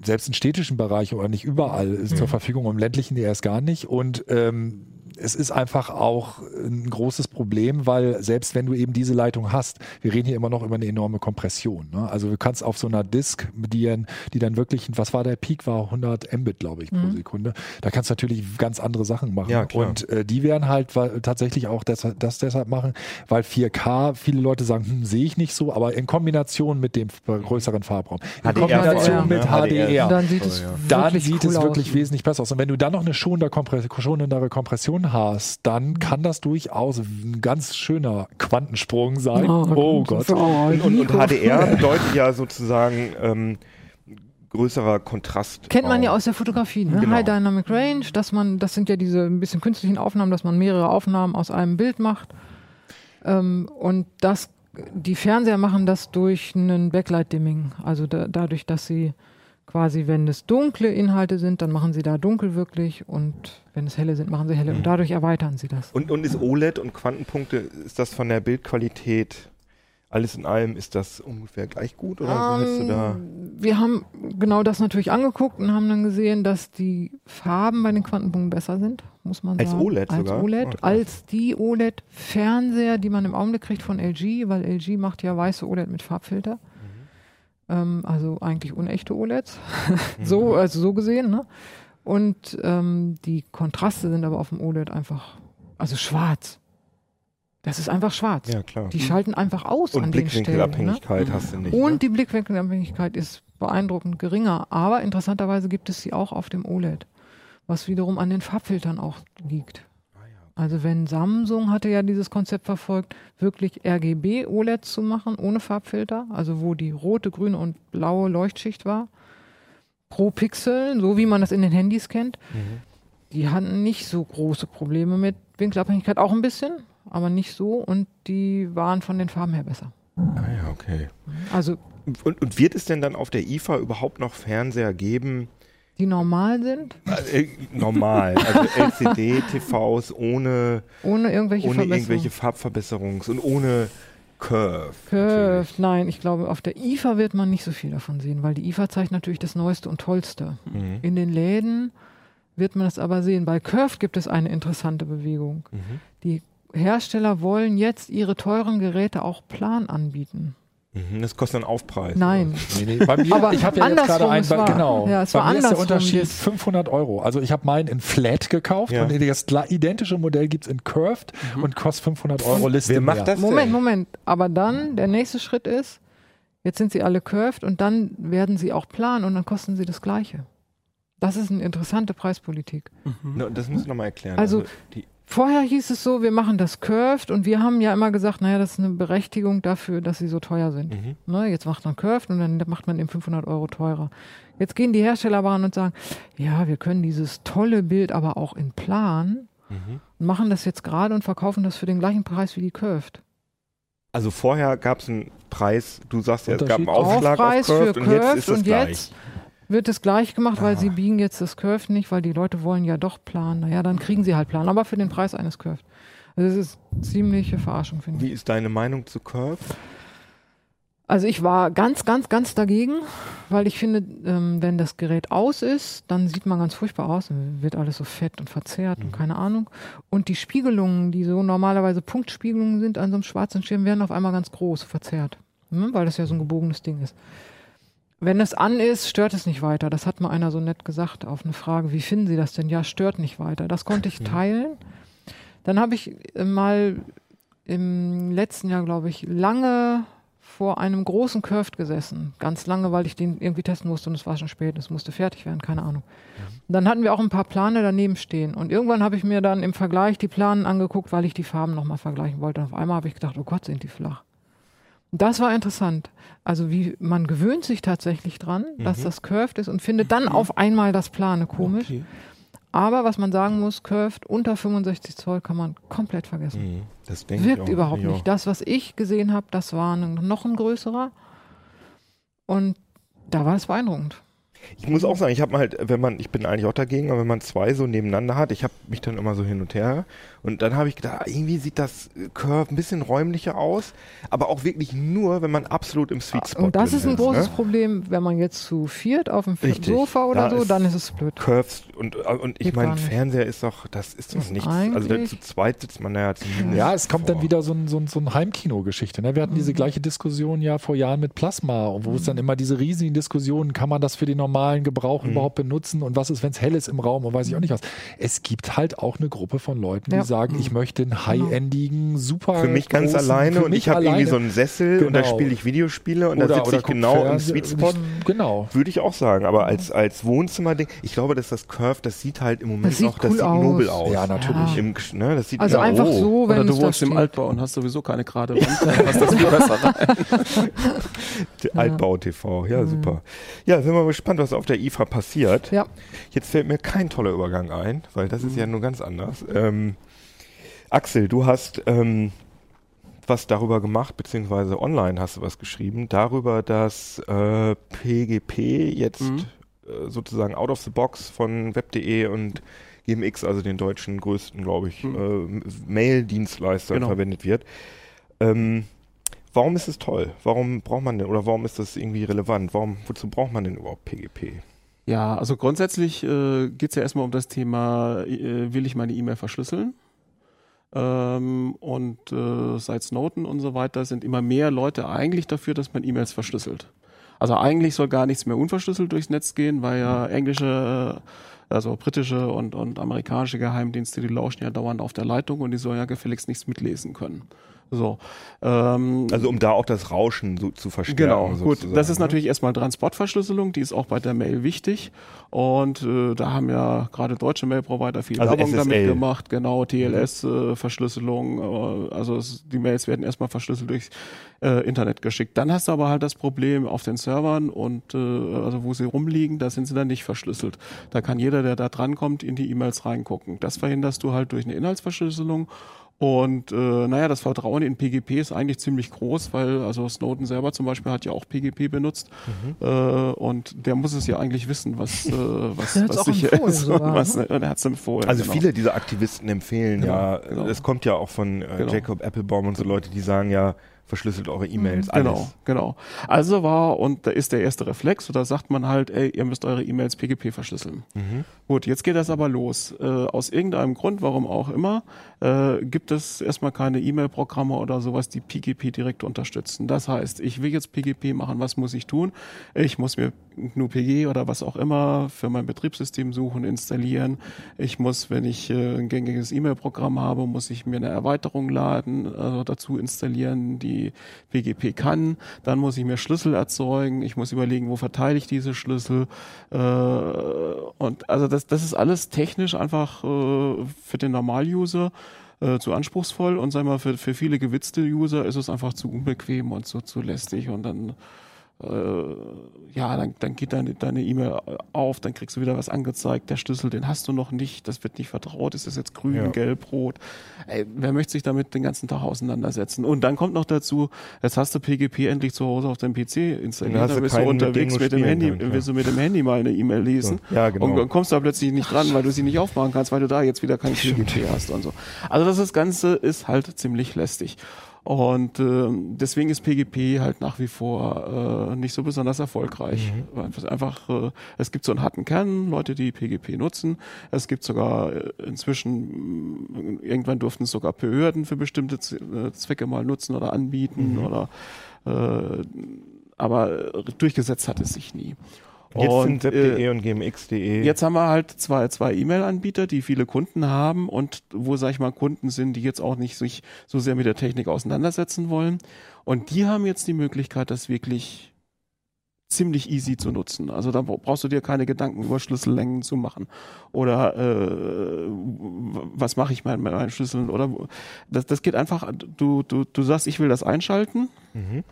selbst im städtischen Bereich oder nicht überall ist zur Verfügung, im ländlichen erst gar nicht. Und ähm, es ist einfach auch ein großes Problem, weil selbst wenn du eben diese Leitung hast, wir reden hier immer noch über eine enorme Kompression. Ne? Also du kannst auf so einer Disk, die, die dann wirklich, was war der Peak, war 100 Mbit, glaube ich, pro Sekunde. Da kannst du natürlich ganz andere Sachen machen. Ja. Und äh, die werden halt tatsächlich auch deshalb, das deshalb machen, weil 4K, viele Leute sagen, hm, sehe ich nicht so, aber in Kombination mit dem größeren Farbraum, in HDR Kombination mit ne? HDR. HDR, Dann sieht es ja. dann wirklich sieht cool es wirklich wesentlich besser aus. Und wenn du dann noch eine schonende, Kompre schonendere Kompression hast, dann kann das durchaus ein ganz schöner Quantensprung sein. Oh, Gott. Oh, Und, und, und. HDR <laughs> bedeutet ja sozusagen ähm, größerer Kontrast. Kennt man ja auch. aus der Fotografie, ne? Genau. High Dynamic Range, dass man, das sind ja diese ein bisschen künstlichen Aufnahmen, dass man mehrere Aufnahmen aus einem Bild macht. Ähm, und das, die Fernseher machen das durch einen Backlight-Dimming. Also da, dadurch, dass sie quasi, wenn es dunkle Inhalte sind, dann machen sie da dunkel wirklich und wenn es helle sind, machen sie helle Mhm. und dadurch erweitern sie das. Und, und ist OLED und Quantenpunkte, ist das von der Bildqualität alles in allem, ist das ungefähr gleich gut oder hast du da? Ähm, wir haben genau das natürlich angeguckt und haben dann gesehen, dass die Farben bei den Quantenpunkten besser sind, muss man Als sagen. OLED als sogar? OLED, Okay. als die OLED-Fernseher, die man im Augenblick kriegt von LG, weil LG macht ja weiße OLED mit Farbfilter. Ähm, also eigentlich unechte OLEDs. <laughs> so, also so gesehen, ne? Und ähm, die Kontraste sind aber auf dem OLED einfach, also schwarz. Das ist einfach schwarz. Ja, klar. Die schalten einfach aus Und an den Stellen. Ne? Blickwinkelabhängigkeit hast du nicht. Und ne? die Blickwinkelabhängigkeit ist beeindruckend geringer. Aber interessanterweise gibt es sie auch auf dem OLED, was wiederum an den Farbfiltern auch liegt. Also wenn Samsung hatte ja dieses Konzept verfolgt, wirklich RGB OLEDs zu machen, ohne Farbfilter, also wo die rote, grüne und blaue Leuchtschicht war, pro Pixel, so wie man das in den Handys kennt. Die hatten nicht so große Probleme mit Winkelabhängigkeit, auch ein bisschen, aber nicht so und die waren von den Farben her besser. Ah ja, okay. Also Und, und wird es denn dann auf der IFA überhaupt noch Fernseher geben? Die normal sind, Äh, normal, also <laughs> LCD-TVs ohne, ohne irgendwelche ohne irgendwelche Farbverbesserungs- und ohne Curve. Curve, nein, ich glaube, auf der IFA wird man nicht so viel davon sehen, weil die IFA zeigt natürlich das Neueste und Tollste. Mhm. In den Läden wird man es aber sehen. Bei Curve gibt es eine interessante Bewegung. Mhm. Die Hersteller wollen jetzt ihre teuren Geräte auch plan anbieten. Mhm, Das kostet einen Aufpreis. Nein. Nee, nee, bei mir, Aber ich habe ja jetzt andersrum, gerade einen, war- genau. ja, es bei war mir ist der Unterschied jetzt. 500 Euro. Also ich habe meinen in Flat gekauft Ja. und das identische Modell gibt es in Curved und kostet 500 Euro Liste Wer macht mehr. das Moment, denn? Moment. Aber dann, der nächste Schritt ist, jetzt sind sie alle curved und dann werden sie auch plan und dann kosten sie das Gleiche. Das ist eine interessante Preispolitik. No, das musst du nochmal erklären. Also- die, Vorher hieß es so, wir machen das Curved und wir haben ja immer gesagt, naja, das ist eine Berechtigung dafür, dass sie so teuer sind. Mhm. Ne, jetzt macht man Curved und dann macht man eben 500 Euro teurer. Jetzt gehen die Hersteller aber an und sagen, ja, wir können dieses tolle Bild aber auch in Plan Mhm. und machen das jetzt gerade und verkaufen das für den gleichen Preis wie die Curved. Also vorher gab es einen Preis, du sagst ja, es gab einen? Aufschlag Aufpreis auf Curved für und jetzt Curved ist es und gleich. jetzt wird es gleich gemacht, weil Ah. sie biegen jetzt das Curved nicht, weil die Leute wollen ja doch Plan. Naja, dann kriegen sie halt Plan, aber für den Preis eines Curved. Also das ist ziemliche Verarschung, finde ich. Wie ist deine Meinung zu Curve? Also ich war ganz, ganz, ganz dagegen, weil ich finde, ähm, wenn das Gerät aus ist, dann sieht man ganz furchtbar aus, dann wird alles so fett und verzerrt Mhm. und keine Ahnung. Und die Spiegelungen, die so normalerweise Punktspiegelungen sind an so einem schwarzen Schirm, werden auf einmal ganz groß, verzerrt, ne? weil das ja so ein gebogenes Ding ist. Wenn es an ist, stört es nicht weiter. Das hat mal einer so nett gesagt auf eine Frage, wie finden Sie das denn? Ja, stört nicht weiter. Das konnte ich teilen. Dann habe ich äh, mal im letzten Jahr, glaube ich, lange vor einem großen Curved gesessen. Ganz lange, weil ich den irgendwie testen musste und es war schon spät, es musste fertig werden, keine Ahnung. Und dann hatten wir auch ein paar Plane daneben stehen. Und irgendwann habe ich mir dann im Vergleich die Planen angeguckt, weil ich die Farben nochmal vergleichen wollte. Und auf einmal habe ich gedacht, oh Gott, sind die flach. Das war interessant. Also wie man gewöhnt sich tatsächlich dran, dass das Curved ist und findet dann auf einmal das Plane komisch. Okay. Aber was man sagen muss, Curved unter 65 Zoll kann man komplett vergessen. Mhm. Das denke ich Wirkt auch. überhaupt Ja. nicht. Das, was ich gesehen habe, das war ein, noch ein größerer. Und da war es beeindruckend. Ich muss auch sagen, ich habe halt, wenn man, ich bin eigentlich auch dagegen, aber wenn man zwei so nebeneinander hat, ich habe mich dann immer so hin und her und dann habe ich gedacht, ah, irgendwie sieht das Curve ein bisschen räumlicher aus, aber auch wirklich nur, wenn man absolut im Sweet Spot Und das ist ein großes ne? Problem, wenn man jetzt zu viert auf dem Richtig. Sofa oder Da so, ist- dann ist es blöd. Curves und, und ich meine. Fernseher ist doch, das ist doch nichts. Also zu zweit sitzt man ja zumindest. Ja, es kommt dann vor. wieder so ein, so ein, so ein Heimkino-Geschichte. Ne? Wir hatten diese gleiche Diskussion ja vor Jahren mit Plasma, wo es dann immer diese riesigen Diskussionen, kann man das für den normalen Gebrauch überhaupt benutzen und was ist, wenn es hell ist im Raum und weiß ich auch nicht was. Es gibt halt auch eine Gruppe von Leuten, die Ja. sagen, ich möchte einen high-endigen, super Für mich ganz großen- alleine und ich habe irgendwie so einen Sessel und da Genau. spiele ich Videospiele und da sitze ich genau im Fernseh- Sweet Spot. Genau. Würde ich auch sagen, aber als, als Wohnzimmerding, ich glaube, dass das Curve, das sieht halt im Moment Das sieht noch, das cool sieht aus. nobel aus. Ja, natürlich. Ja. Im, ne, das sieht Also ja, einfach oh. so, wenn Oder du wohnst im. Altbau und hast sowieso keine gerade Wand, dann passt das viel <laughs> besser <laughs> rein. Der Altbau-TV, ja, super. Ja, sind wir gespannt, was auf der IFA passiert. Ja. Jetzt fällt mir kein toller Übergang ein, weil das ist ja nur ganz anders. Ähm, Axel, du hast ähm, was darüber gemacht, beziehungsweise online hast du was geschrieben, darüber, dass äh, PGP jetzt Mhm. äh, sozusagen out of the box von web.de und GMX, also den deutschen größten, glaube ich, Mhm. äh, Mail-Dienstleister Genau. verwendet wird. Ähm, warum ist es toll? Warum braucht man denn oder warum ist das irgendwie relevant? Warum, wozu braucht man denn überhaupt PGP? Ja, also grundsätzlich äh, geht es ja erstmal um das Thema, äh, will ich meine E-Mail verschlüsseln? Ähm, und äh, seit Snowden und so weiter sind immer mehr Leute eigentlich dafür, dass man E-Mails verschlüsselt. Also eigentlich soll gar nichts mehr unverschlüsselt durchs Netz gehen, weil ja englische, äh, also britische und, und amerikanische Geheimdienste, die lauschen ja dauernd auf der Leitung und die sollen ja gefälligst nichts mitlesen können. So. Ähm, Also um da auch das Rauschen so zu verstärken. Genau, gut. sozusagen, Das ist ne? natürlich erstmal Transportverschlüsselung, die ist auch bei der Mail wichtig. Und äh, da haben ja gerade deutsche Mail-Provider viel Also Werbung damit SSL. gemacht. Genau, TLS-Verschlüsselung. Äh, also es, die Mails werden erstmal verschlüsselt durchs äh, Internet geschickt. Dann hast du aber halt das Problem auf den Servern und äh, also wo sie rumliegen, da sind sie dann nicht verschlüsselt. Da kann jeder, der da drankommt, in die E-Mails reingucken. Das verhinderst du halt durch eine Inhaltsverschlüsselung. Und äh, naja, das Vertrauen in PGP ist eigentlich ziemlich groß, weil also Snowden selber zum Beispiel hat ja auch PGP benutzt Mhm. äh, und der muss es ja eigentlich wissen, was, äh, <laughs> was, Der was sicher empfohlen ist. sogar, und was, ne? und er hat es empfohlen. Also genau. viele dieser Aktivisten empfehlen Genau, ja, genau. es kommt ja auch von äh, Genau. Jacob Applebaum und so Leute, die sagen ja, verschlüsselt eure E-Mails, alles. Genau, genau. Also war, und da ist der erste Reflex, oder sagt man halt, ey, ihr müsst eure E-Mails PGP verschlüsseln. Mhm. Gut, jetzt geht das aber los. Äh, aus irgendeinem Grund, warum auch immer, äh, gibt es erstmal keine E-Mail-Programme oder sowas, die PGP direkt unterstützen. Das heißt, ich will jetzt PGP machen, was muss ich tun? Ich muss mir GNU-PG oder was auch immer für mein Betriebssystem suchen, installieren. Ich muss, wenn ich äh, ein gängiges E-Mail-Programm habe, muss ich mir eine Erweiterung laden, also dazu installieren, die wie PGP kann. Dann muss ich mir Schlüssel erzeugen. Ich muss überlegen, wo verteile ich diese Schlüssel. Äh, und also das, das ist alles technisch einfach äh, für den Normal-User äh, zu anspruchsvoll und sagen wir für, für viele gewitzte User ist es einfach zu unbequem und so zu lästig und dann äh, ja, dann, dann geht deine deine E-Mail auf, dann kriegst du wieder was angezeigt. Der Schlüssel, den hast du noch nicht, das wird nicht vertraut, ist das jetzt grün, Ja. gelb, rot? Ey, wer möchte sich damit den ganzen Tag auseinandersetzen? Und dann kommt noch dazu, jetzt hast du PGP endlich zu Hause auf deinem PC installiert, Dann bist du mit unterwegs du mit dem Handy, kannst, ja. willst du mit dem Handy mal eine E-Mail lesen. Ja, genau. Und dann kommst du da plötzlich nicht dran, weil du sie nicht aufmachen kannst, weil du da jetzt wieder kein <laughs> PGP hast und so. Also das, das Ganze ist halt ziemlich lästig. Und ähm, deswegen ist PGP halt nach wie vor äh, nicht so besonders erfolgreich. Es einfach, äh, es gibt so einen harten Kern, Leute, die PGP nutzen. Es gibt sogar äh, inzwischen, mh, irgendwann durften es sogar Behörden für bestimmte äh, Zwecke mal nutzen oder anbieten oder äh, aber äh, durchgesetzt hat es sich nie. Jetzt Und, sind äh, web.de und gmx.de. Jetzt haben wir halt zwei, zwei E-Mail-Anbieter, die viele Kunden haben und wo, sag ich mal, Kunden sind, die jetzt auch nicht sich so sehr mit der Technik auseinandersetzen wollen. Und die haben jetzt die Möglichkeit, das wirklich ziemlich easy zu nutzen. Also da brauchst du dir keine Gedanken über Schlüssellängen zu machen oder äh, was mache ich mit meinen Schlüsseln oder das, das geht einfach. Du, du, du sagst, ich will das einschalten. Mhm.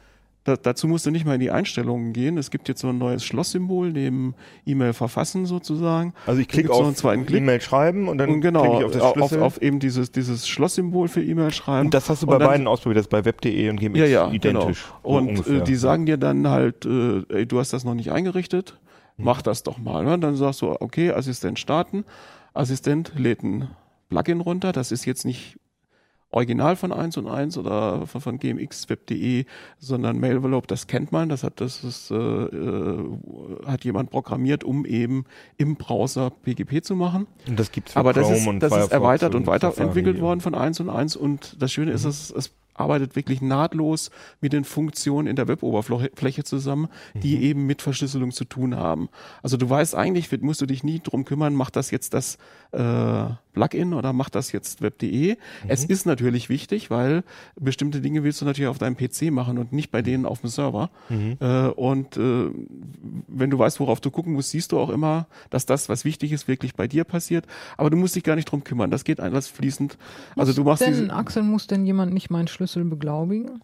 Da, dazu musst du nicht mal in die Einstellungen gehen. Es gibt jetzt so ein neues Schlosssymbol neben E-Mail verfassen sozusagen. Also ich klicke auf einen zweiten Klick. E-Mail schreiben und dann und genau, klicke ich auf das auf, Schlüssel. auf eben dieses, dieses Schlosssymbol für E-Mail schreiben. und das hast du bei dann- beiden ausprobiert, das ist bei web.de und gmx ja, ja, identisch. Genau. so Und ungefähr. äh, die sagen dir dann halt, äh, ey, du hast das noch nicht eingerichtet, Mhm. mach das doch mal. Ne? Dann sagst du, okay, Assistent starten. Assistent lädt ein Plugin runter. Das ist jetzt nicht original von 1 und 1 oder von, von GMX Web.de, sondern Mailvelope, das kennt man, das hat das ist, äh, äh, hat jemand programmiert, um eben im Browser PGP zu machen. und das gibt's für Aber das Chrome ist, und das ist erweitert und, weiterentwickelt Safari worden von 1 und 1 und das Schöne ist, es, es arbeitet wirklich nahtlos mit den Funktionen in der Web-Oberfläche zusammen, die Mhm. eben mit Verschlüsselung zu tun haben. Also du weißt eigentlich, musst du dich nie drum kümmern, macht das jetzt das äh, Plugin oder macht das jetzt Web.de. Mhm. Es ist natürlich wichtig, weil bestimmte Dinge willst du natürlich auf deinem PC machen und nicht bei denen auf dem Server. Mhm. Äh, und äh, wenn du weißt, worauf du gucken musst, siehst du auch immer, dass das, was wichtig ist, wirklich bei dir passiert. Aber du musst dich gar nicht drum kümmern. Das geht alles fließend. Also du machst denn, Axel, muss denn jemand nicht meinen Schlüssel beglaubigen?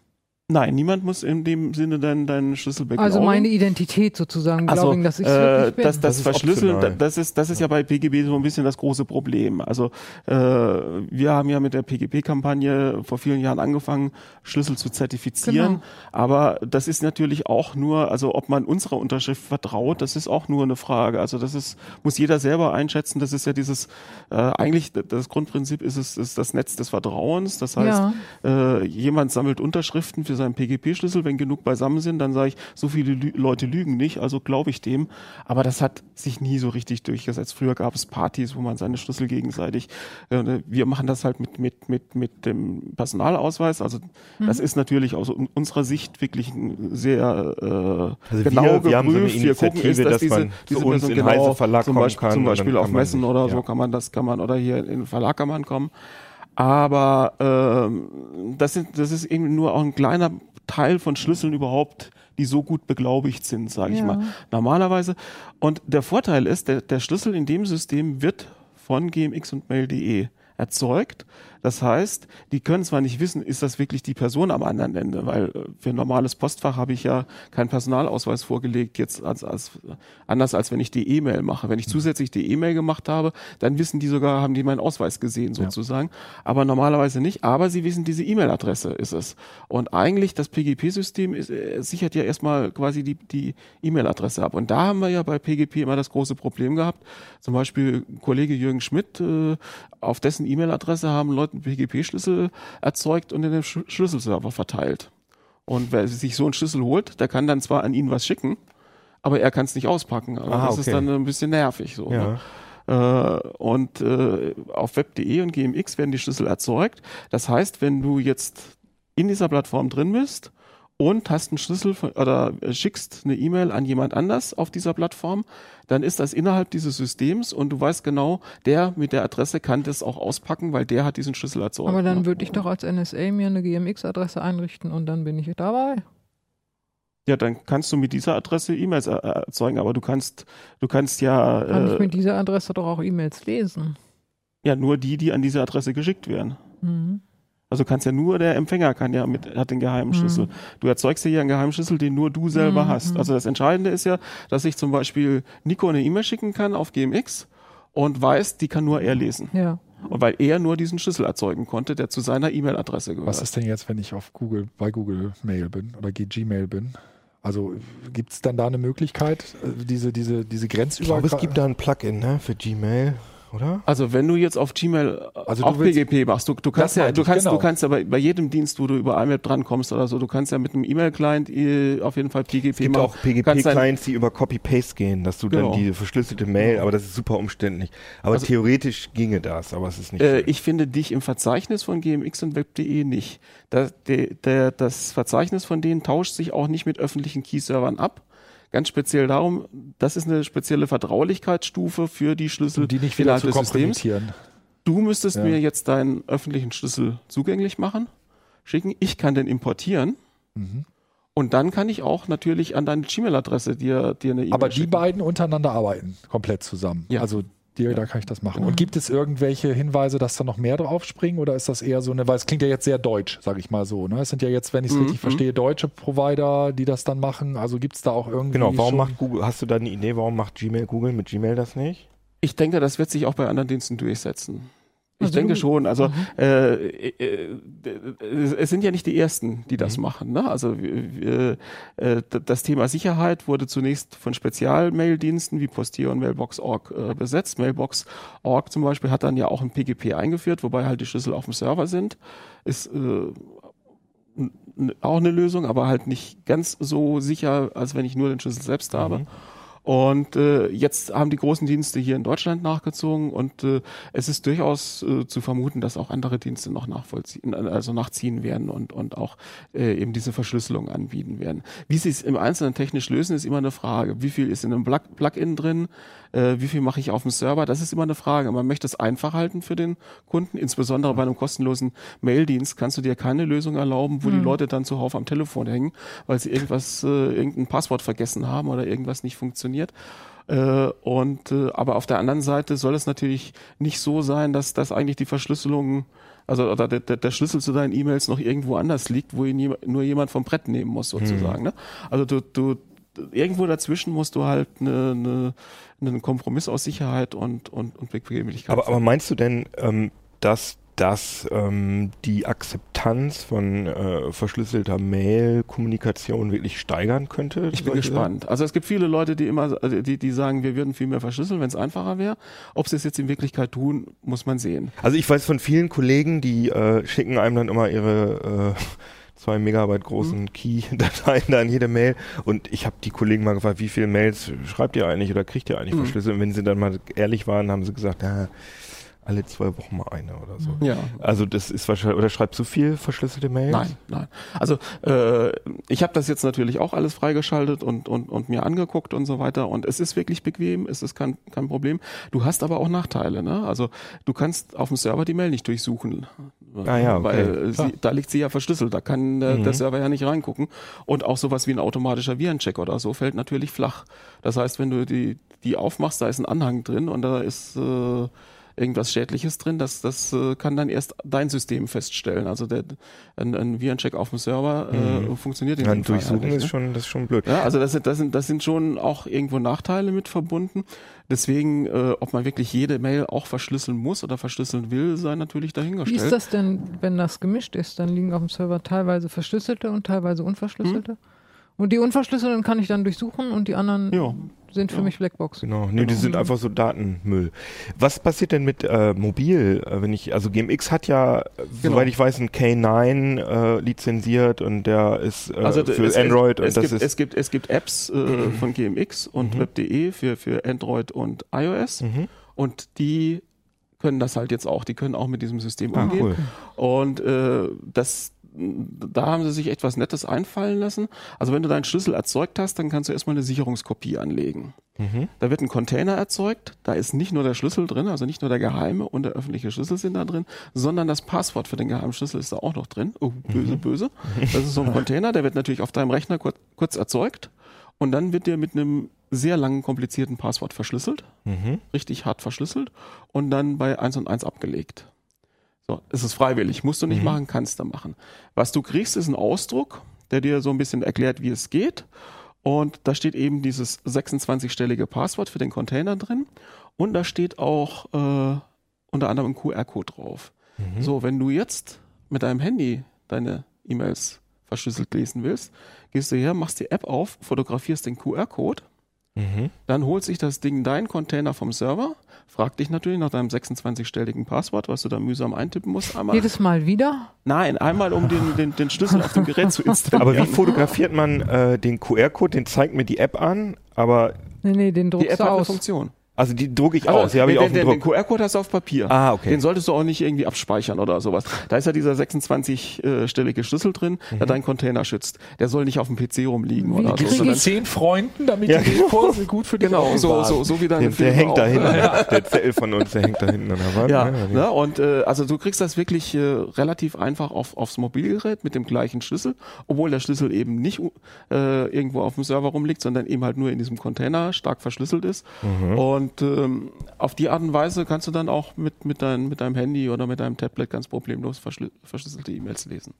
Nein, niemand muss in dem Sinne deinen, deinen Schlüssel beglaubigen. Also meine Identität sozusagen Also, beglaubigen, dass ich äh, wirklich bin. das, das, Das ist Verschlüsseln, optional. das ist, das ist ja bei PGB so ein bisschen das große Problem. Also äh, wir haben ja mit der PGP-Kampagne vor vielen Jahren angefangen, Schlüssel zu zertifizieren. Genau. Aber das ist natürlich auch nur, also ob man unserer Unterschrift vertraut, das ist auch nur eine Frage. Also das ist, muss jeder selber einschätzen. Das ist ja dieses, äh, eigentlich das Grundprinzip ist es, ist das Netz des Vertrauens. Das heißt, Ja. äh, jemand sammelt Unterschriften für seinen PGP-Schlüssel. Wenn genug beisammen sind, dann sage ich, so viele Lü Leute lügen nicht, also glaube ich dem. Aber das hat sich nie so richtig durchgesetzt. Früher gab es Partys, wo man seine Schlüssel gegenseitig. Äh, wir machen das halt mit mit mit mit dem Personalausweis. Also das ist natürlich aus un- unserer Sicht wirklich ein sehr äh, Also genau wir- wir haben so eine geprüft. wir gucken, ist, dass dass diese, man diese zu uns Person in Heise genau, Verlag zum kommen Beispiel, kann zum Beispiel auf Messen sich- oder so ja. kann man das kann man oder hier in den Verlag kann man kommen. Aber ähm, das, sind, das ist irgendwie nur auch ein kleiner Teil von Schlüsseln überhaupt, die so gut beglaubigt sind, sage ich Ja. mal. Normalerweise. Und der Vorteil ist, der, der Schlüssel in dem System wird von gmx und mail.de erzeugt. Das heißt, die können zwar nicht wissen, ist das wirklich die Person am anderen Ende, weil äh, für ein normales Postfach habe ich ja keinen Personalausweis vorgelegt, jetzt als, als anders als wenn ich die E-Mail mache. Wenn ich zusätzlich die E-Mail gemacht habe, dann wissen die sogar, haben die meinen Ausweis gesehen sozusagen. Aber normalerweise nicht. Aber sie wissen, diese E-Mail-Adresse ist es. Und eigentlich das PGP-System äh, sichert ja erstmal quasi die, die E-Mail-Adresse ab. Und da haben wir ja bei PGP immer das große Problem gehabt. Zum Beispiel Kollege Jürgen Schmidt, äh, auf dessen E-Mail-Adresse haben Leute einen PGP-Schlüssel erzeugt und in den Sch Schlüsselserver verteilt. Und wer sich so einen Schlüssel holt, der kann dann zwar an ihn was schicken, aber er kann es nicht auspacken. Also Ah, das ist okay. dann ein bisschen nervig so. Ja. Ne? Und äh, auf web.de und GMX werden die Schlüssel erzeugt. Das heißt, wenn du jetzt in dieser Plattform drin bist und hast einen Schlüssel von, oder schickst eine E-Mail an jemand anders auf dieser Plattform, dann ist das innerhalb dieses Systems und du weißt genau, der mit der Adresse kann das auch auspacken, weil der hat diesen Schlüssel erzeugt. Aber dann würde ich doch als NSA mir eine GMX-Adresse einrichten und dann bin ich dabei. Ja, dann kannst du mit dieser Adresse E-Mails er- erzeugen, aber du kannst, du kannst ja, Kann ich äh, mit dieser Adresse doch auch E-Mails lesen. ja nur die, die an diese Adresse geschickt werden. Mhm. Also kannst ja nur der Empfänger kann ja mit hat den geheimen Schlüssel. Du erzeugst ja hier einen geheimen Schlüssel, den nur du selber Mhm, hast. Also das Entscheidende ist ja, dass ich zum Beispiel Nico eine E-Mail schicken kann auf GMX und weiß, die kann nur er lesen. Ja. Und weil er nur diesen Schlüssel erzeugen konnte, der zu seiner E-Mail-Adresse gehört. Was ist denn jetzt, wenn ich auf Google, bei Google Mail bin oder Gmail bin? Also gibt es dann da eine Möglichkeit, äh, diese, diese, diese Ich glaube, es gibt da ein Plugin ne, für Gmail, oder? Also wenn du jetzt auf Gmail Also auch PGP machst, du, du kannst ja, du kannst, genau. du kannst ja bei, bei jedem Dienst, wo du über IMAP drankommst oder so, du kannst ja mit einem E-Mail-Client äh, auf jeden Fall PGP Es gibt machen. auch PGP-Clients, die über Copy-Paste gehen, dass du Genau. dann die verschlüsselte Mail, aber das ist super umständlich. Aber Also- theoretisch ginge das, aber es ist nicht. Äh, ich finde dich im Verzeichnis von GMX und Web.de nicht. Das, der, der, das Verzeichnis von denen tauscht sich auch nicht mit öffentlichen Key-Servern ab. Ganz speziell darum, das ist eine spezielle Vertraulichkeitsstufe für die Schlüssel die nicht wieder zu Systems. Du müsstest Ja. mir jetzt deinen öffentlichen Schlüssel zugänglich machen, schicken. Ich kann den importieren. Mhm. Und dann kann ich auch natürlich an deine Gmail-Adresse dir, dir eine E-Mail Aber die schicken. beiden untereinander arbeiten komplett zusammen. Ja. Also dir, da kann ich das machen. Und gibt es irgendwelche Hinweise, dass da noch mehr drauf springen oder ist das eher so eine, weil es klingt ja jetzt sehr deutsch, sage ich mal so. Ne? Es sind ja jetzt, wenn ich es Mhm, richtig verstehe, deutsche Provider, die das dann machen. Also gibt es da auch irgendwie. genau, warum schon- macht Google, hast du da eine Idee, warum macht Gmail Google mit Gmail das nicht? Ich denke, das wird sich auch bei anderen Diensten durchsetzen. Ich Also denke schon. Also Mhm. äh, äh, äh, es sind ja nicht die ersten, die das machen. Ne? Also äh, äh, das Thema Sicherheit wurde zunächst von Spezialmaildiensten wie Postier und Mailbox.org äh, besetzt. Mailbox.org zum Beispiel hat dann ja auch ein PGP eingeführt, wobei halt die Schlüssel auf dem Server sind. Ist äh, auch eine Lösung, aber halt nicht ganz so sicher, als wenn ich nur den Schlüssel selbst habe. Und äh, jetzt haben die großen Dienste hier in Deutschland nachgezogen und äh, es ist durchaus äh, zu vermuten, dass auch andere Dienste noch nachvollziehen, also nachziehen werden und, und auch äh, eben diese Verschlüsselung anbieten werden. Wie sie es im Einzelnen technisch lösen, ist immer eine Frage. Wie viel ist in einem Plug- Plugin drin? Äh, wie viel mache ich auf dem Server? Das ist immer eine Frage. Man möchte es einfach halten für den Kunden. Insbesondere bei einem kostenlosen Maildienst kannst du dir keine Lösung erlauben, wo die Leute dann zuhauf am Telefon hängen, weil sie irgendwas, äh, irgendein Passwort vergessen haben oder irgendwas nicht funktioniert. Äh, und äh, aber auf der anderen Seite soll es natürlich nicht so sein, dass, dass eigentlich die Verschlüsselung, also oder der, der, der Schlüssel zu deinen E-Mails noch irgendwo anders liegt, wo ihn jem- nur jemand vom Brett nehmen muss, sozusagen. Ne? Also du, du irgendwo dazwischen musst du halt eine, eine, einen Kompromiss aus Sicherheit und, und, und Bequemlichkeit. Aber, aber meinst du denn, ähm, dass dass ähm, die Akzeptanz von äh, verschlüsselter Mail-Kommunikation wirklich steigern könnte? Ich bin gespannt. Also es gibt viele Leute, die immer, also die, die sagen, wir würden viel mehr verschlüsseln, wenn es einfacher wäre. Ob sie es jetzt in Wirklichkeit tun, muss man sehen. Also ich weiß von vielen Kollegen, die äh, schicken einem dann immer ihre äh, zwei Megabyte großen Mhm. Key-Dateien da in jede Mail und ich habe die Kollegen mal gefragt, wie viele Mails schreibt ihr eigentlich oder kriegt ihr eigentlich Mhm. verschlüsselt? Und wenn sie dann mal ehrlich waren, haben sie gesagt, ja, alle zwei Wochen mal eine oder so. Ja. Also das ist wahrscheinlich, oder schreibst du viel verschlüsselte Mails? Nein, nein. Also äh, ich habe das jetzt natürlich auch alles freigeschaltet und, und, und mir angeguckt und so weiter. Und es ist wirklich bequem, es ist kein, kein Problem. Du hast aber auch Nachteile. Ne? Also du kannst auf dem Server die Mail nicht durchsuchen. Ah ja, okay. Weil sie, da liegt sie ja verschlüsselt, da kann äh, Mhm. der Server ja nicht reingucken. Und auch sowas wie ein automatischer Virencheck oder so fällt natürlich flach. Das heißt, wenn du die, die aufmachst, da ist ein Anhang drin und da ist äh, irgendwas Schädliches drin, das, das äh, kann dann erst dein System feststellen. Also der, ein, ein Virencheck auf dem Server äh, funktioniert in Ja, dem Fall durchsuchen ist ne? schon, das ist schon blöd. Ja, also das sind, das sind, das sind schon auch irgendwo Nachteile mit verbunden. Deswegen, äh, ob man wirklich jede Mail auch verschlüsseln muss oder verschlüsseln will, sei natürlich Wie dahingestellt. ist das denn, wenn das gemischt ist? Dann liegen auf dem Server teilweise verschlüsselte und teilweise unverschlüsselte. Und die unverschlüsselten kann ich dann durchsuchen und die anderen Ja. sind für Ja. mich Blackbox. Genau, nee, die sind einfach so Datenmüll. Was passiert denn mit äh, mobil, äh, wenn ich, also GMX hat ja, äh, Genau. soweit ich weiß, einen K9 äh, lizenziert und der ist äh, Also für es, Android es, es und das gibt, ist es gibt es gibt Apps äh, <clears throat> von GMX und Mhm. Web.de für für Android und iOS mhm. und die können das halt jetzt auch. Die können auch mit diesem System ah, umgehen. cool. Und äh, das da haben sie sich etwas Nettes einfallen lassen. Also wenn du deinen Schlüssel erzeugt hast, dann kannst du erstmal eine Sicherungskopie anlegen. Da wird ein Container erzeugt, da ist nicht nur der Schlüssel drin, also nicht nur der geheime und der öffentliche Schlüssel sind da drin, sondern das Passwort für den geheimen Schlüssel ist da auch noch drin. Oh, böse, böse. Das ist so ein Container, der wird natürlich auf deinem Rechner kurz, kurz erzeugt und dann wird der mit einem sehr langen, komplizierten Passwort verschlüsselt, richtig hart verschlüsselt und dann bei 1 und 1 abgelegt. So, es ist freiwillig, musst du nicht machen, kannst du machen. Was du kriegst, ist ein Ausdruck, der dir so ein bisschen erklärt, wie es geht. Und da steht eben dieses 26-stellige Passwort für den Container drin. Und da steht auch äh, unter anderem ein QR-Code drauf. So, wenn du jetzt mit deinem Handy deine E-Mails verschlüsselt lesen willst, gehst du her, machst die App auf, fotografierst den QR-Code, dann holt sich das Ding deinen Container vom Server, fragt dich natürlich nach deinem 26-stelligen Passwort, was du da mühsam eintippen musst. Einmal, Jedes Mal wieder? nein, einmal um den, den, den Schlüssel auf dem Gerät zu <laughs> installieren. Aber wie fotografiert man äh, den QR-Code? Den zeigt mir die App an, aber Nee, nee, den die druckst App du hat eine aus. Funktion. Also die drucke ich Also, aus. Die habe ich den, auf dem den, den Druck. QR-Code hast du auf Papier. Ah, okay. Den solltest du auch nicht irgendwie abspeichern oder sowas. Da ist ja dieser 26-stellige Schlüssel drin, Mhm. der deinen Container schützt. Der soll nicht auf dem PC rumliegen Wie oder so. krieg sondern- ich- Zehn Freunden, damit Ja, die den Kurse gut für dich Genau, so, so, so wie deine Der, der hängt auch. da hinten. Der Zettel von uns, der hängt da hinten an der Wand. Ja, ne? ne? und äh, also du kriegst das wirklich äh, relativ einfach auf, aufs Mobilgerät mit dem gleichen Schlüssel, obwohl der Schlüssel eben nicht äh, irgendwo auf dem Server rumliegt, sondern eben halt nur in diesem Container stark verschlüsselt ist. Mhm. Und ähm, auf die Art und Weise kannst du dann auch mit, mit, dein, mit deinem Handy oder mit deinem Tablet ganz problemlos verschlü verschlüsselte E-Mails lesen.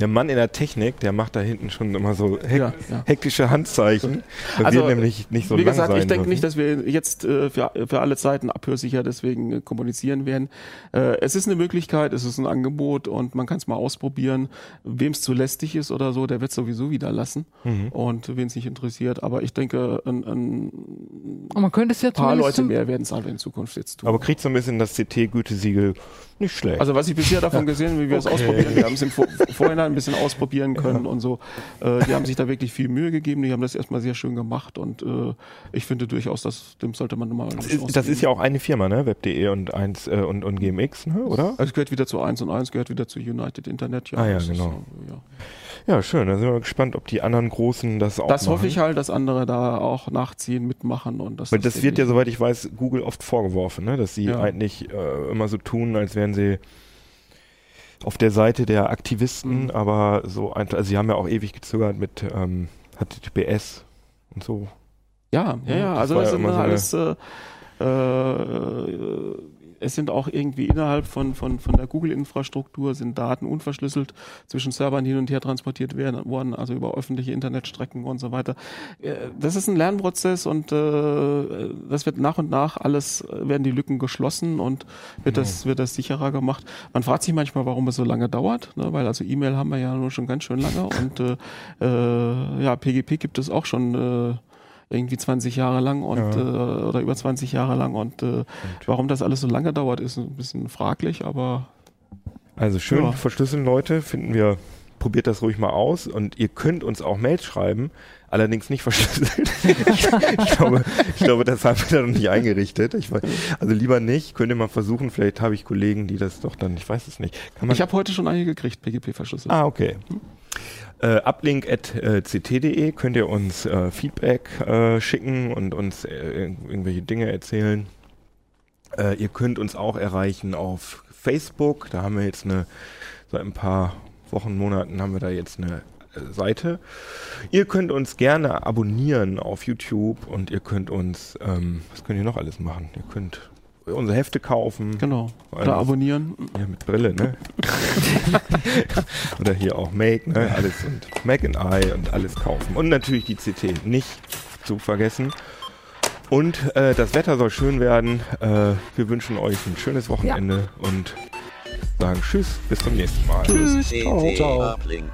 Der Mann in der Technik, der macht da hinten schon immer so hek Ja, ja. hektische Handzeichen. Das Also, wird nämlich nicht so Wie lang gesagt, sein ich denke dürfen. nicht, dass wir jetzt äh, für, für alle Zeiten abhörsicher deswegen äh, kommunizieren werden. Äh, es ist eine Möglichkeit, es ist ein Angebot und man kann es mal ausprobieren. Wem es zu lästig ist oder so, der wird sowieso wieder lassen. Mhm. Und wen es nicht interessiert. Aber ich denke, ein, ein man könnte es ja paar Leute mehr werden es halt in Zukunft jetzt tun. Aber kriegt so ein bisschen das CT-Gütesiegel nicht schlecht. Also was ich bisher davon gesehen habe, wie wir es Okay. ausprobieren, wir haben es im Vor Vorhinein ein bisschen ausprobieren können und so. Äh, die haben sich da wirklich viel Mühe gegeben, die haben das erstmal sehr schön gemacht und äh, ich finde durchaus, dass dem sollte man mal eine das, ist, das ist ja auch eine Firma, ne? Web.de und, 1, äh, und, und GMX, ne? oder? Also es gehört wieder zu 1 und 1, gehört wieder zu United Internet. Ah ja, das ist genau. so, ja. Ja, schön. Da sind wir gespannt, ob die anderen Großen das auch Das machen. hoffe ich halt, dass andere da auch nachziehen, mitmachen und das. Weil das wird ja, soweit ich weiß, Google oft vorgeworfen, ne? dass sie Ja. eigentlich äh, immer so tun, als wären sie auf der Seite der Aktivisten, Mhm. aber so, ein, also sie haben ja auch ewig gezögert mit ähm, HTTPS und so. Ja, ja, Ja, das Also das ja sind so alles. Äh, äh, es sind auch irgendwie innerhalb von, von, von der Google-Infrastruktur sind Daten unverschlüsselt zwischen Servern hin und her transportiert werden, worden, also über öffentliche Internetstrecken und so weiter. Äh, Das ist ein Lernprozess und äh, das wird nach und nach alles, äh, werden die Lücken geschlossen und wird das, wird das sicherer gemacht. Man fragt sich manchmal, warum es so lange dauert, ne? weil also E-Mail haben wir ja nur schon ganz schön lange und äh, äh, ja, PGP gibt es auch schon äh, irgendwie 20 Jahre lang und Ja. äh, oder über 20 Jahre lang und äh, warum das alles so lange dauert, ist ein bisschen fraglich, aber Also schön Ja. verschlüsseln, Leute, finden wir, probiert das ruhig mal aus und ihr könnt uns auch Mails schreiben, allerdings nicht verschlüsselt. <laughs> ich, ich, glaube, ich glaube, das haben wir da noch nicht eingerichtet. Ich, weiß- also lieber nicht, könnt ihr mal versuchen, vielleicht habe ich Kollegen, die das doch dann, ich weiß es nicht. Ich habe heute schon einige gekriegt, PGP verschlüsselt. Ah, okay. Äh, uplink.ct.de könnt ihr uns äh, Feedback äh, schicken und uns äh, irg- irgendwelche Dinge erzählen. Äh, ihr könnt uns auch erreichen auf Facebook. Da haben wir jetzt eine, seit ein paar Wochen, Monaten haben wir da jetzt eine äh, Seite. Ihr könnt uns gerne abonnieren auf YouTube und ihr könnt uns, ähm, was könnt ihr noch alles machen? Ihr könnt unsere Hefte kaufen. Genau. Oder abonnieren. Ja, mit Brille, ne? <laughs> Oder hier auch Make, ne? Alles und Mac and I und alles kaufen. Und natürlich die CT nicht zu vergessen. Und äh, das Wetter soll schön werden. Äh, wir wünschen euch ein schönes Wochenende und sagen Tschüss, bis zum nächsten Mal. CT Ciao. Uplink.